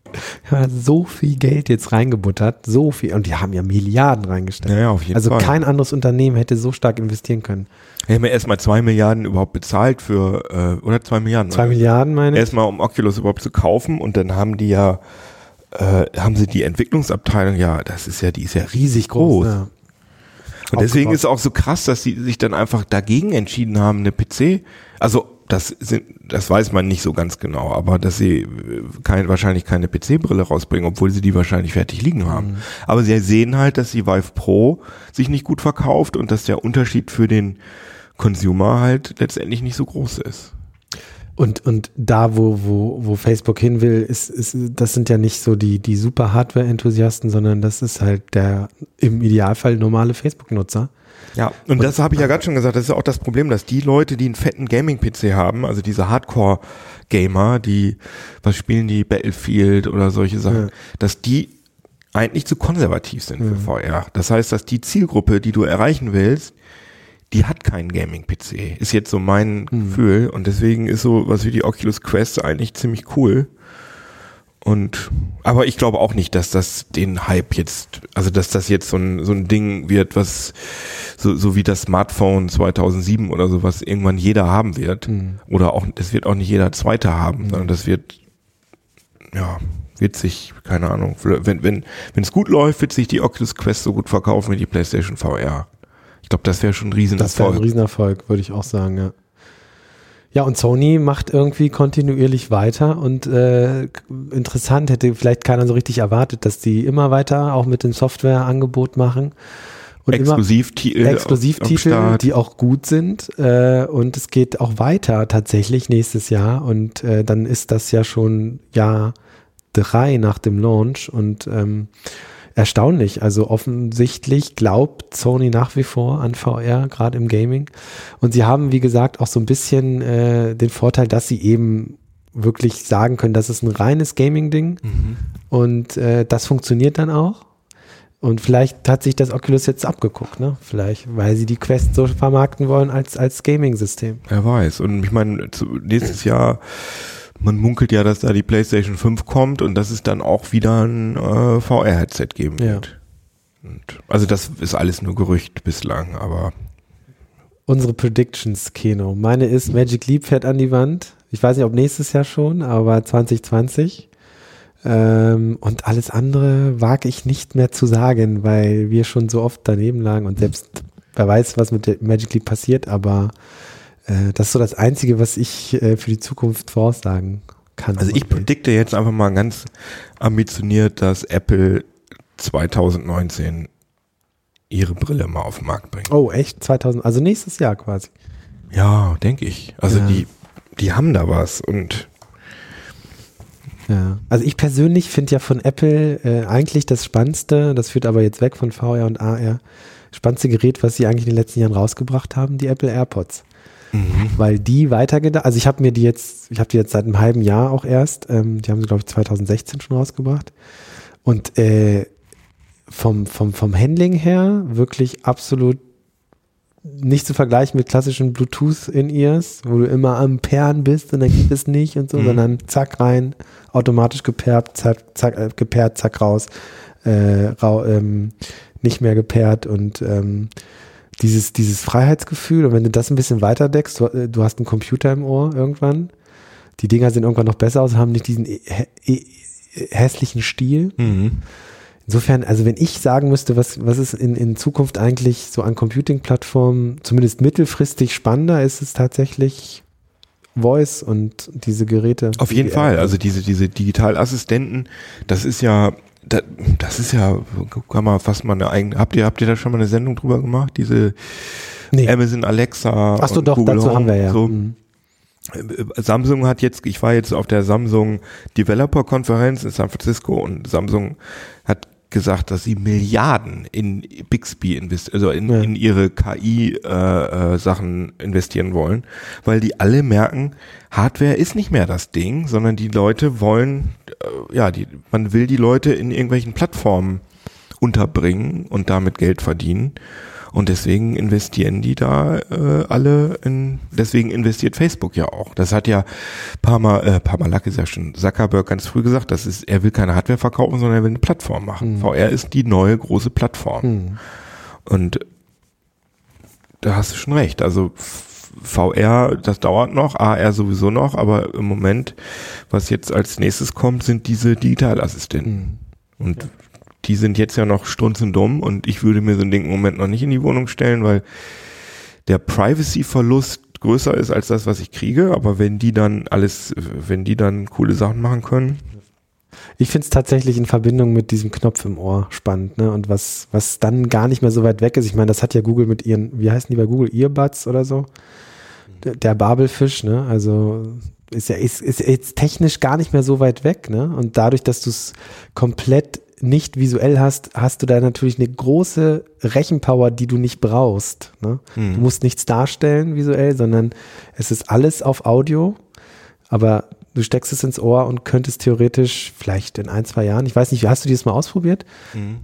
wir haben so viel Geld jetzt reingebuttert, so viel, und die haben ja Milliarden reingestellt. Ja, ja, auf jeden also Fall. kein anderes Unternehmen hätte so stark investieren können. Wir haben ja erstmal zwei Milliarden überhaupt bezahlt für, äh, oder zwei Milliarden? Zwei oder? Milliarden meine ich. Erstmal um Oculus überhaupt zu kaufen und dann haben die ja, äh, haben sie die Entwicklungsabteilung, ja, das ist ja, die ist ja riesig groß. groß ja. Und deswegen ist es auch so krass, dass sie sich dann einfach dagegen entschieden haben, eine PC, also das sind, das weiß man nicht so ganz genau, aber dass sie äh, kein, wahrscheinlich keine PC-Brille rausbringen, obwohl sie die wahrscheinlich fertig liegen haben. Mhm. Aber sie sehen halt, dass die Vive Pro sich nicht gut verkauft und dass der Unterschied für den Consumer halt letztendlich nicht so groß ist. Und, und da, wo, wo, wo Facebook hin will, ist, ist, das sind ja nicht so die, die super Hardware-Enthusiasten, sondern das ist halt der im Idealfall normale Facebook-Nutzer. Ja, und, und das habe ich ja gerade schon gesagt, das ist ja auch das Problem, dass die Leute, die einen fetten Gaming-PC haben, also diese Hardcore-Gamer, die, was spielen die, Battlefield oder solche Sachen, ja. dass die eigentlich zu konservativ sind für mhm. VR. Das heißt, dass die Zielgruppe, die du erreichen willst, die hat keinen Gaming-PC. Ist jetzt so mein mhm. Gefühl. Und deswegen ist so was wie die Oculus Quest eigentlich ziemlich cool. Und, aber ich glaube auch nicht, dass das den Hype jetzt, also dass das jetzt so ein, so ein Ding wird, was so, so wie das Smartphone 2007 oder sowas irgendwann jeder haben wird. Mhm. Oder auch, das wird auch nicht jeder Zweite haben, mhm. sondern das wird, ja, wird sich, keine Ahnung, wenn, wenn, wenn es gut läuft, wird sich die Oculus Quest so gut verkaufen wie die PlayStation VR. Ich glaube, das wäre schon ein Riesenerfolg. Das wäre ein Riesenerfolg, würde ich auch sagen, ja. Ja, und Sony macht irgendwie kontinuierlich weiter und äh, interessant, hätte vielleicht keiner so richtig erwartet, dass die immer weiter auch mit dem Softwareangebot machen. Und Exklusivtitel, Exklusivtitel die auch gut sind. Äh, und es geht auch weiter tatsächlich nächstes Jahr. Und äh, dann ist das ja schon Jahr drei nach dem Launch. Und ähm, erstaunlich. Also offensichtlich glaubt Sony nach wie vor an VR, gerade im Gaming. Und sie haben, wie gesagt, auch so ein bisschen äh, den Vorteil, dass sie eben wirklich sagen können, das ist ein reines Gaming-Ding. Mhm. Und äh, das funktioniert dann auch. Und vielleicht hat sich das Oculus jetzt abgeguckt, ne? Vielleicht, weil sie die Quest so vermarkten wollen als, als Gaming-System. Wer weiß. Und ich meine, nächstes Jahr man munkelt ja, dass da die PlayStation 5 kommt und dass es dann auch wieder ein äh, VR-Headset geben wird. Und also das ist alles nur Gerücht bislang, aber Unsere Predictions, Keno. Meine ist, Magic Leap fährt an die Wand. Ich weiß nicht, ob nächstes Jahr schon, aber 2020. Ähm, und alles andere wage ich nicht mehr zu sagen, weil wir schon so oft daneben lagen und selbst wer weiß, was mit der Magic Leap passiert, aber äh, das ist so das Einzige, was ich äh, für die Zukunft voraussagen kann. Also ich predikte jetzt einfach mal ganz ambitioniert, dass Apple 2019 ihre Brille mal auf den Markt bringt. Oh, echt? 2000, also nächstes Jahr quasi. Ja, denke ich. Also Ja. die, die haben da was und Ja. Also ich persönlich finde ja von Apple äh, eigentlich das Spannendste, das führt aber jetzt weg von VR und AR, spannendste Gerät, was sie eigentlich in den letzten Jahren rausgebracht haben, die Apple AirPods. Weil die weitergedacht, also ich habe mir die jetzt, ich habe die jetzt seit einem halben Jahr auch erst, ähm, die haben sie glaube ich 2016 schon rausgebracht und äh, vom, vom, vom Handling her wirklich absolut nicht zu vergleichen mit klassischen Bluetooth-In-Ears, wo du immer am Perren bist und dann gibt es nicht und so, Mhm. sondern zack rein, automatisch gepaart, zack, zack, äh, gepaart, zack raus, äh, rau, ähm, nicht mehr gepaart und ähm, dieses, dieses Freiheitsgefühl und wenn du das ein bisschen weiter deckst, du, äh, du hast einen Computer im Ohr irgendwann, die Dinger sehen irgendwann noch besser aus, haben nicht diesen äh, hä- äh, hässlichen Stil. Insofern, also wenn ich sagen müsste, was, was ist in, in Zukunft eigentlich so an Computing-Plattformen, zumindest mittelfristig spannender, ist es tatsächlich Voice und diese Geräte. Auf jeden Fall. Also diese, diese Digitalassistenten, das ist ja, da- das ist ja, kann man fast mal eine eigene, habt ihr, habt ihr da schon mal eine Sendung drüber gemacht? Diese Nee. Amazon Alexa. Ach so, und doch, Google dazu Home, haben wir ja. So. Mhm. Samsung hat jetzt, ich war jetzt auf der Samsung Developer Konferenz in San Francisco und Samsung hat gesagt, dass sie Milliarden in Bixby investieren, also in, Ja. in ihre KI-Sachen äh, Sachen investieren wollen, weil die alle merken, Hardware ist nicht mehr das Ding, sondern die Leute wollen, äh, ja, die, man will die Leute in irgendwelchen Plattformen unterbringen und damit Geld verdienen. Und deswegen investieren die da äh, alle in, deswegen investiert Facebook ja auch. Das hat ja Parma, äh, Parmalat ist ja schon Zuckerberg ganz früh gesagt, das ist, er will keine Hardware verkaufen, sondern er will eine Plattform machen. VR ist die neue große Plattform. Hm. Und da hast du schon recht. Also VR, das dauert noch, AR sowieso noch, aber im Moment, was jetzt als nächstes kommt, sind diese Digitalassistenten. Und die sind jetzt ja noch strunzendumm und ich würde mir so ein Ding im Moment noch nicht in die Wohnung stellen, weil der Privacy-Verlust größer ist als das, was ich kriege. Aber wenn die dann alles, wenn die dann coole Sachen machen können, Ich finde es tatsächlich in Verbindung mit diesem Knopf im Ohr spannend, ne? Und was, was dann gar nicht mehr so weit weg ist. Ich meine, das hat ja Google mit ihren, wie heißen die bei Google, Earbuds oder so? Der, Babelfisch, ne? Also ist ja ist, ist jetzt technisch gar nicht mehr so weit weg, ne? Und dadurch, dass du es komplett nicht visuell hast, hast du da natürlich eine große Rechenpower, die du nicht brauchst. Ne? Du musst nichts darstellen visuell, sondern es ist alles auf Audio, aber du steckst es ins Ohr und könntest theoretisch vielleicht in ein, zwei Jahren, ich weiß nicht, hast du dieses mal ausprobiert?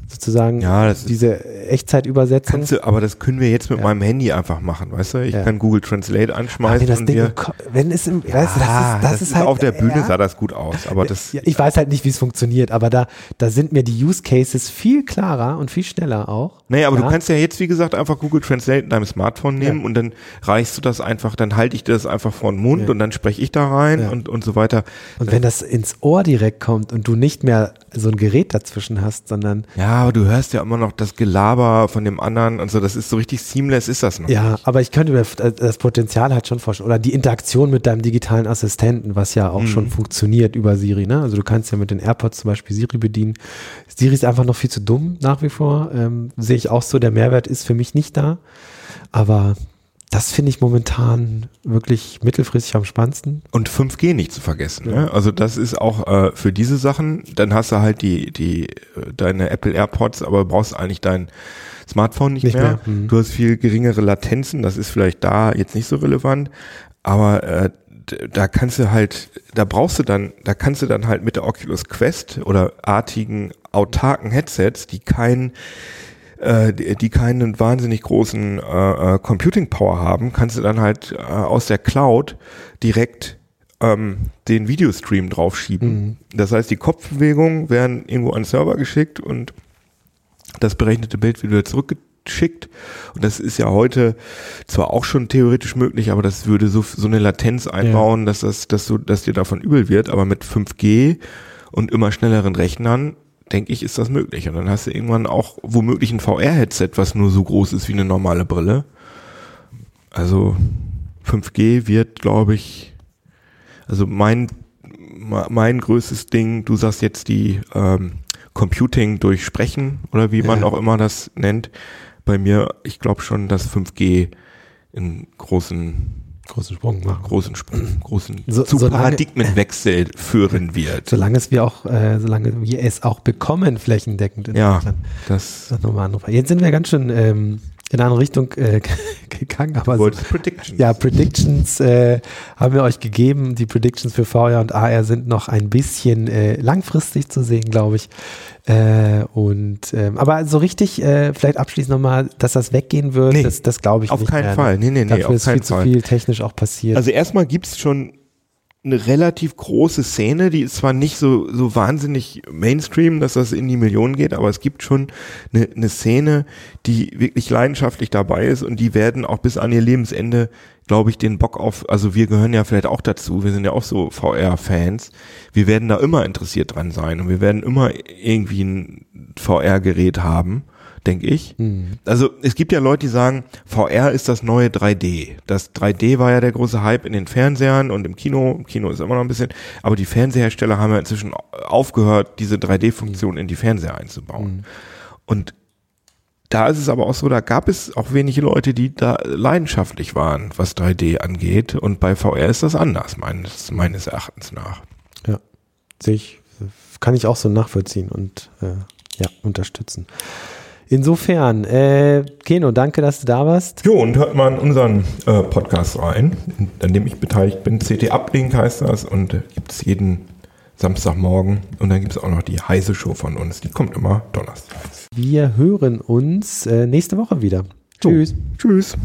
Sozusagen Ja, das ist- diese Echtzeitübersetzung. kannst du, aber das können wir jetzt mit meinem Handy einfach machen, weißt du? Ich Ja. kann Google Translate anschmeißen wenn das Ding, wenn es im, ja, weißt du, das ist, das, ist halt, auf der Bühne ja. sah das gut aus, aber das, Ja, ich weiß halt nicht, wie es funktioniert, aber da, da sind mir die Use Cases viel klarer und viel schneller auch. Nee, aber ja. du kannst ja jetzt, wie gesagt, einfach Google Translate in deinem Smartphone nehmen Ja. und dann reichst du das einfach, dann halte ich dir das einfach vor den Mund Ja. und dann spreche ich da rein Ja. und, und so weiter. Und wenn das ins Ohr direkt kommt und du nicht mehr so ein Gerät dazwischen hast, sondern Ja, aber du hörst ja immer noch das Gelaber von dem anderen und so, das ist so richtig seamless, ist das noch ja, nicht. aber ich könnte mir f- das Potenzial halt schon vorstellen. Oder die Interaktion mit deinem digitalen Assistenten, was ja auch Mhm. schon funktioniert über Siri. Ne? Also du kannst ja mit den AirPods zum Beispiel Siri bedienen. Siri ist einfach noch viel zu dumm nach wie vor. Ähm, sehe ich auch so, der Mehrwert ist für mich nicht da. Aber das finde ich momentan wirklich mittelfristig am spannendsten. Und 5G nicht zu vergessen. Ne? Also das ist auch äh, für diese Sachen, dann hast du halt die, die, äh, deine Apple AirPods, aber brauchst eigentlich dein Smartphone nicht, Nicht mehr. mehr, mhm. Du hast viel geringere Latenzen, das ist vielleicht da jetzt nicht so relevant, aber äh, da kannst du halt, da brauchst du dann, da kannst du dann halt mit der Oculus Quest oder artigen autarken Headsets, die kein äh, die die keinen wahnsinnig großen äh, äh, Computing Power haben, kannst du dann halt äh, aus der Cloud direkt ähm, den Videostream draufschieben. Das heißt, die Kopfbewegungen werden irgendwo an den Server geschickt und das berechnete Bild wird wieder zurückgeschickt. Und das ist ja heute zwar auch schon theoretisch möglich, aber das würde so, so eine Latenz einbauen, dass das, dass du, dass dir davon übel wird. Aber mit 5G und immer schnelleren Rechnern, denke ich, ist das möglich. Und dann hast du irgendwann auch womöglich ein VR-Headset, was nur so groß ist wie eine normale Brille. Also 5G wird, glaube ich, also mein, mein größtes Ding, du sagst jetzt die ähm, Computing durch Sprechen oder wie man Ja. auch immer das nennt. Bei mir, ich glaube schon, dass 5G einen großen, Großen Sprung machen. großen Sprung, großen So- zu solange- Paradigmenwechsel führen wird. Solange es wir auch, äh, solange wir es auch bekommen, flächendeckend in Ja, Deutschland. das Das nochmal. Jetzt sind wir ganz schön ähm, in eine andere Richtung äh, gegangen, aber so, Predictions. ja, Predictions äh, haben wir euch gegeben. Die Predictions für VR und AR sind noch ein bisschen äh, langfristig zu sehen, glaube ich. Äh, und ähm, aber so richtig, äh, vielleicht abschließend nochmal, dass das weggehen wird, Nee, das, das glaube ich auf nicht. keinen mehr. Fall. Nee, nee, nee, Dafür auf ist keinen viel zu Fall. viel technisch auch passiert. Also erstmal gibt's schon eine relativ große Szene, die ist zwar nicht so, so wahnsinnig Mainstream, dass das in die Millionen geht, aber es gibt schon eine, eine Szene, die wirklich leidenschaftlich dabei ist und die werden auch bis an ihr Lebensende, glaube ich, den Bock auf, also wir gehören ja vielleicht auch dazu, wir sind ja auch so VR-Fans, wir werden da immer interessiert dran sein und wir werden immer irgendwie ein VR-Gerät haben, denke ich. Hm. Also es gibt ja Leute, die sagen, VR ist das neue 3D. Das 3D war ja der große Hype in den Fernsehern und im Kino. Im Kino ist immer noch ein bisschen, aber die Fernsehersteller haben ja inzwischen aufgehört, diese 3D-Funktion in die Fernseher einzubauen. Und da ist es aber auch so, da gab es auch wenige Leute, die da leidenschaftlich waren, was 3D angeht. Und bei VR ist das anders, meines, meines Erachtens nach. Ja, sehe ich, kann ich auch so nachvollziehen und äh, ja, unterstützen. Insofern, äh, Keno, danke, dass du da warst. Jo, und hört mal in unseren äh, Podcast rein, an dem ich beteiligt bin. CT Uplink heißt das und äh, gibt's jeden Samstagmorgen. Und dann gibt's auch noch die heiße Show von uns. Die kommt immer donnerstags. Wir hören uns äh, nächste Woche wieder. Tschüss. Tschüss.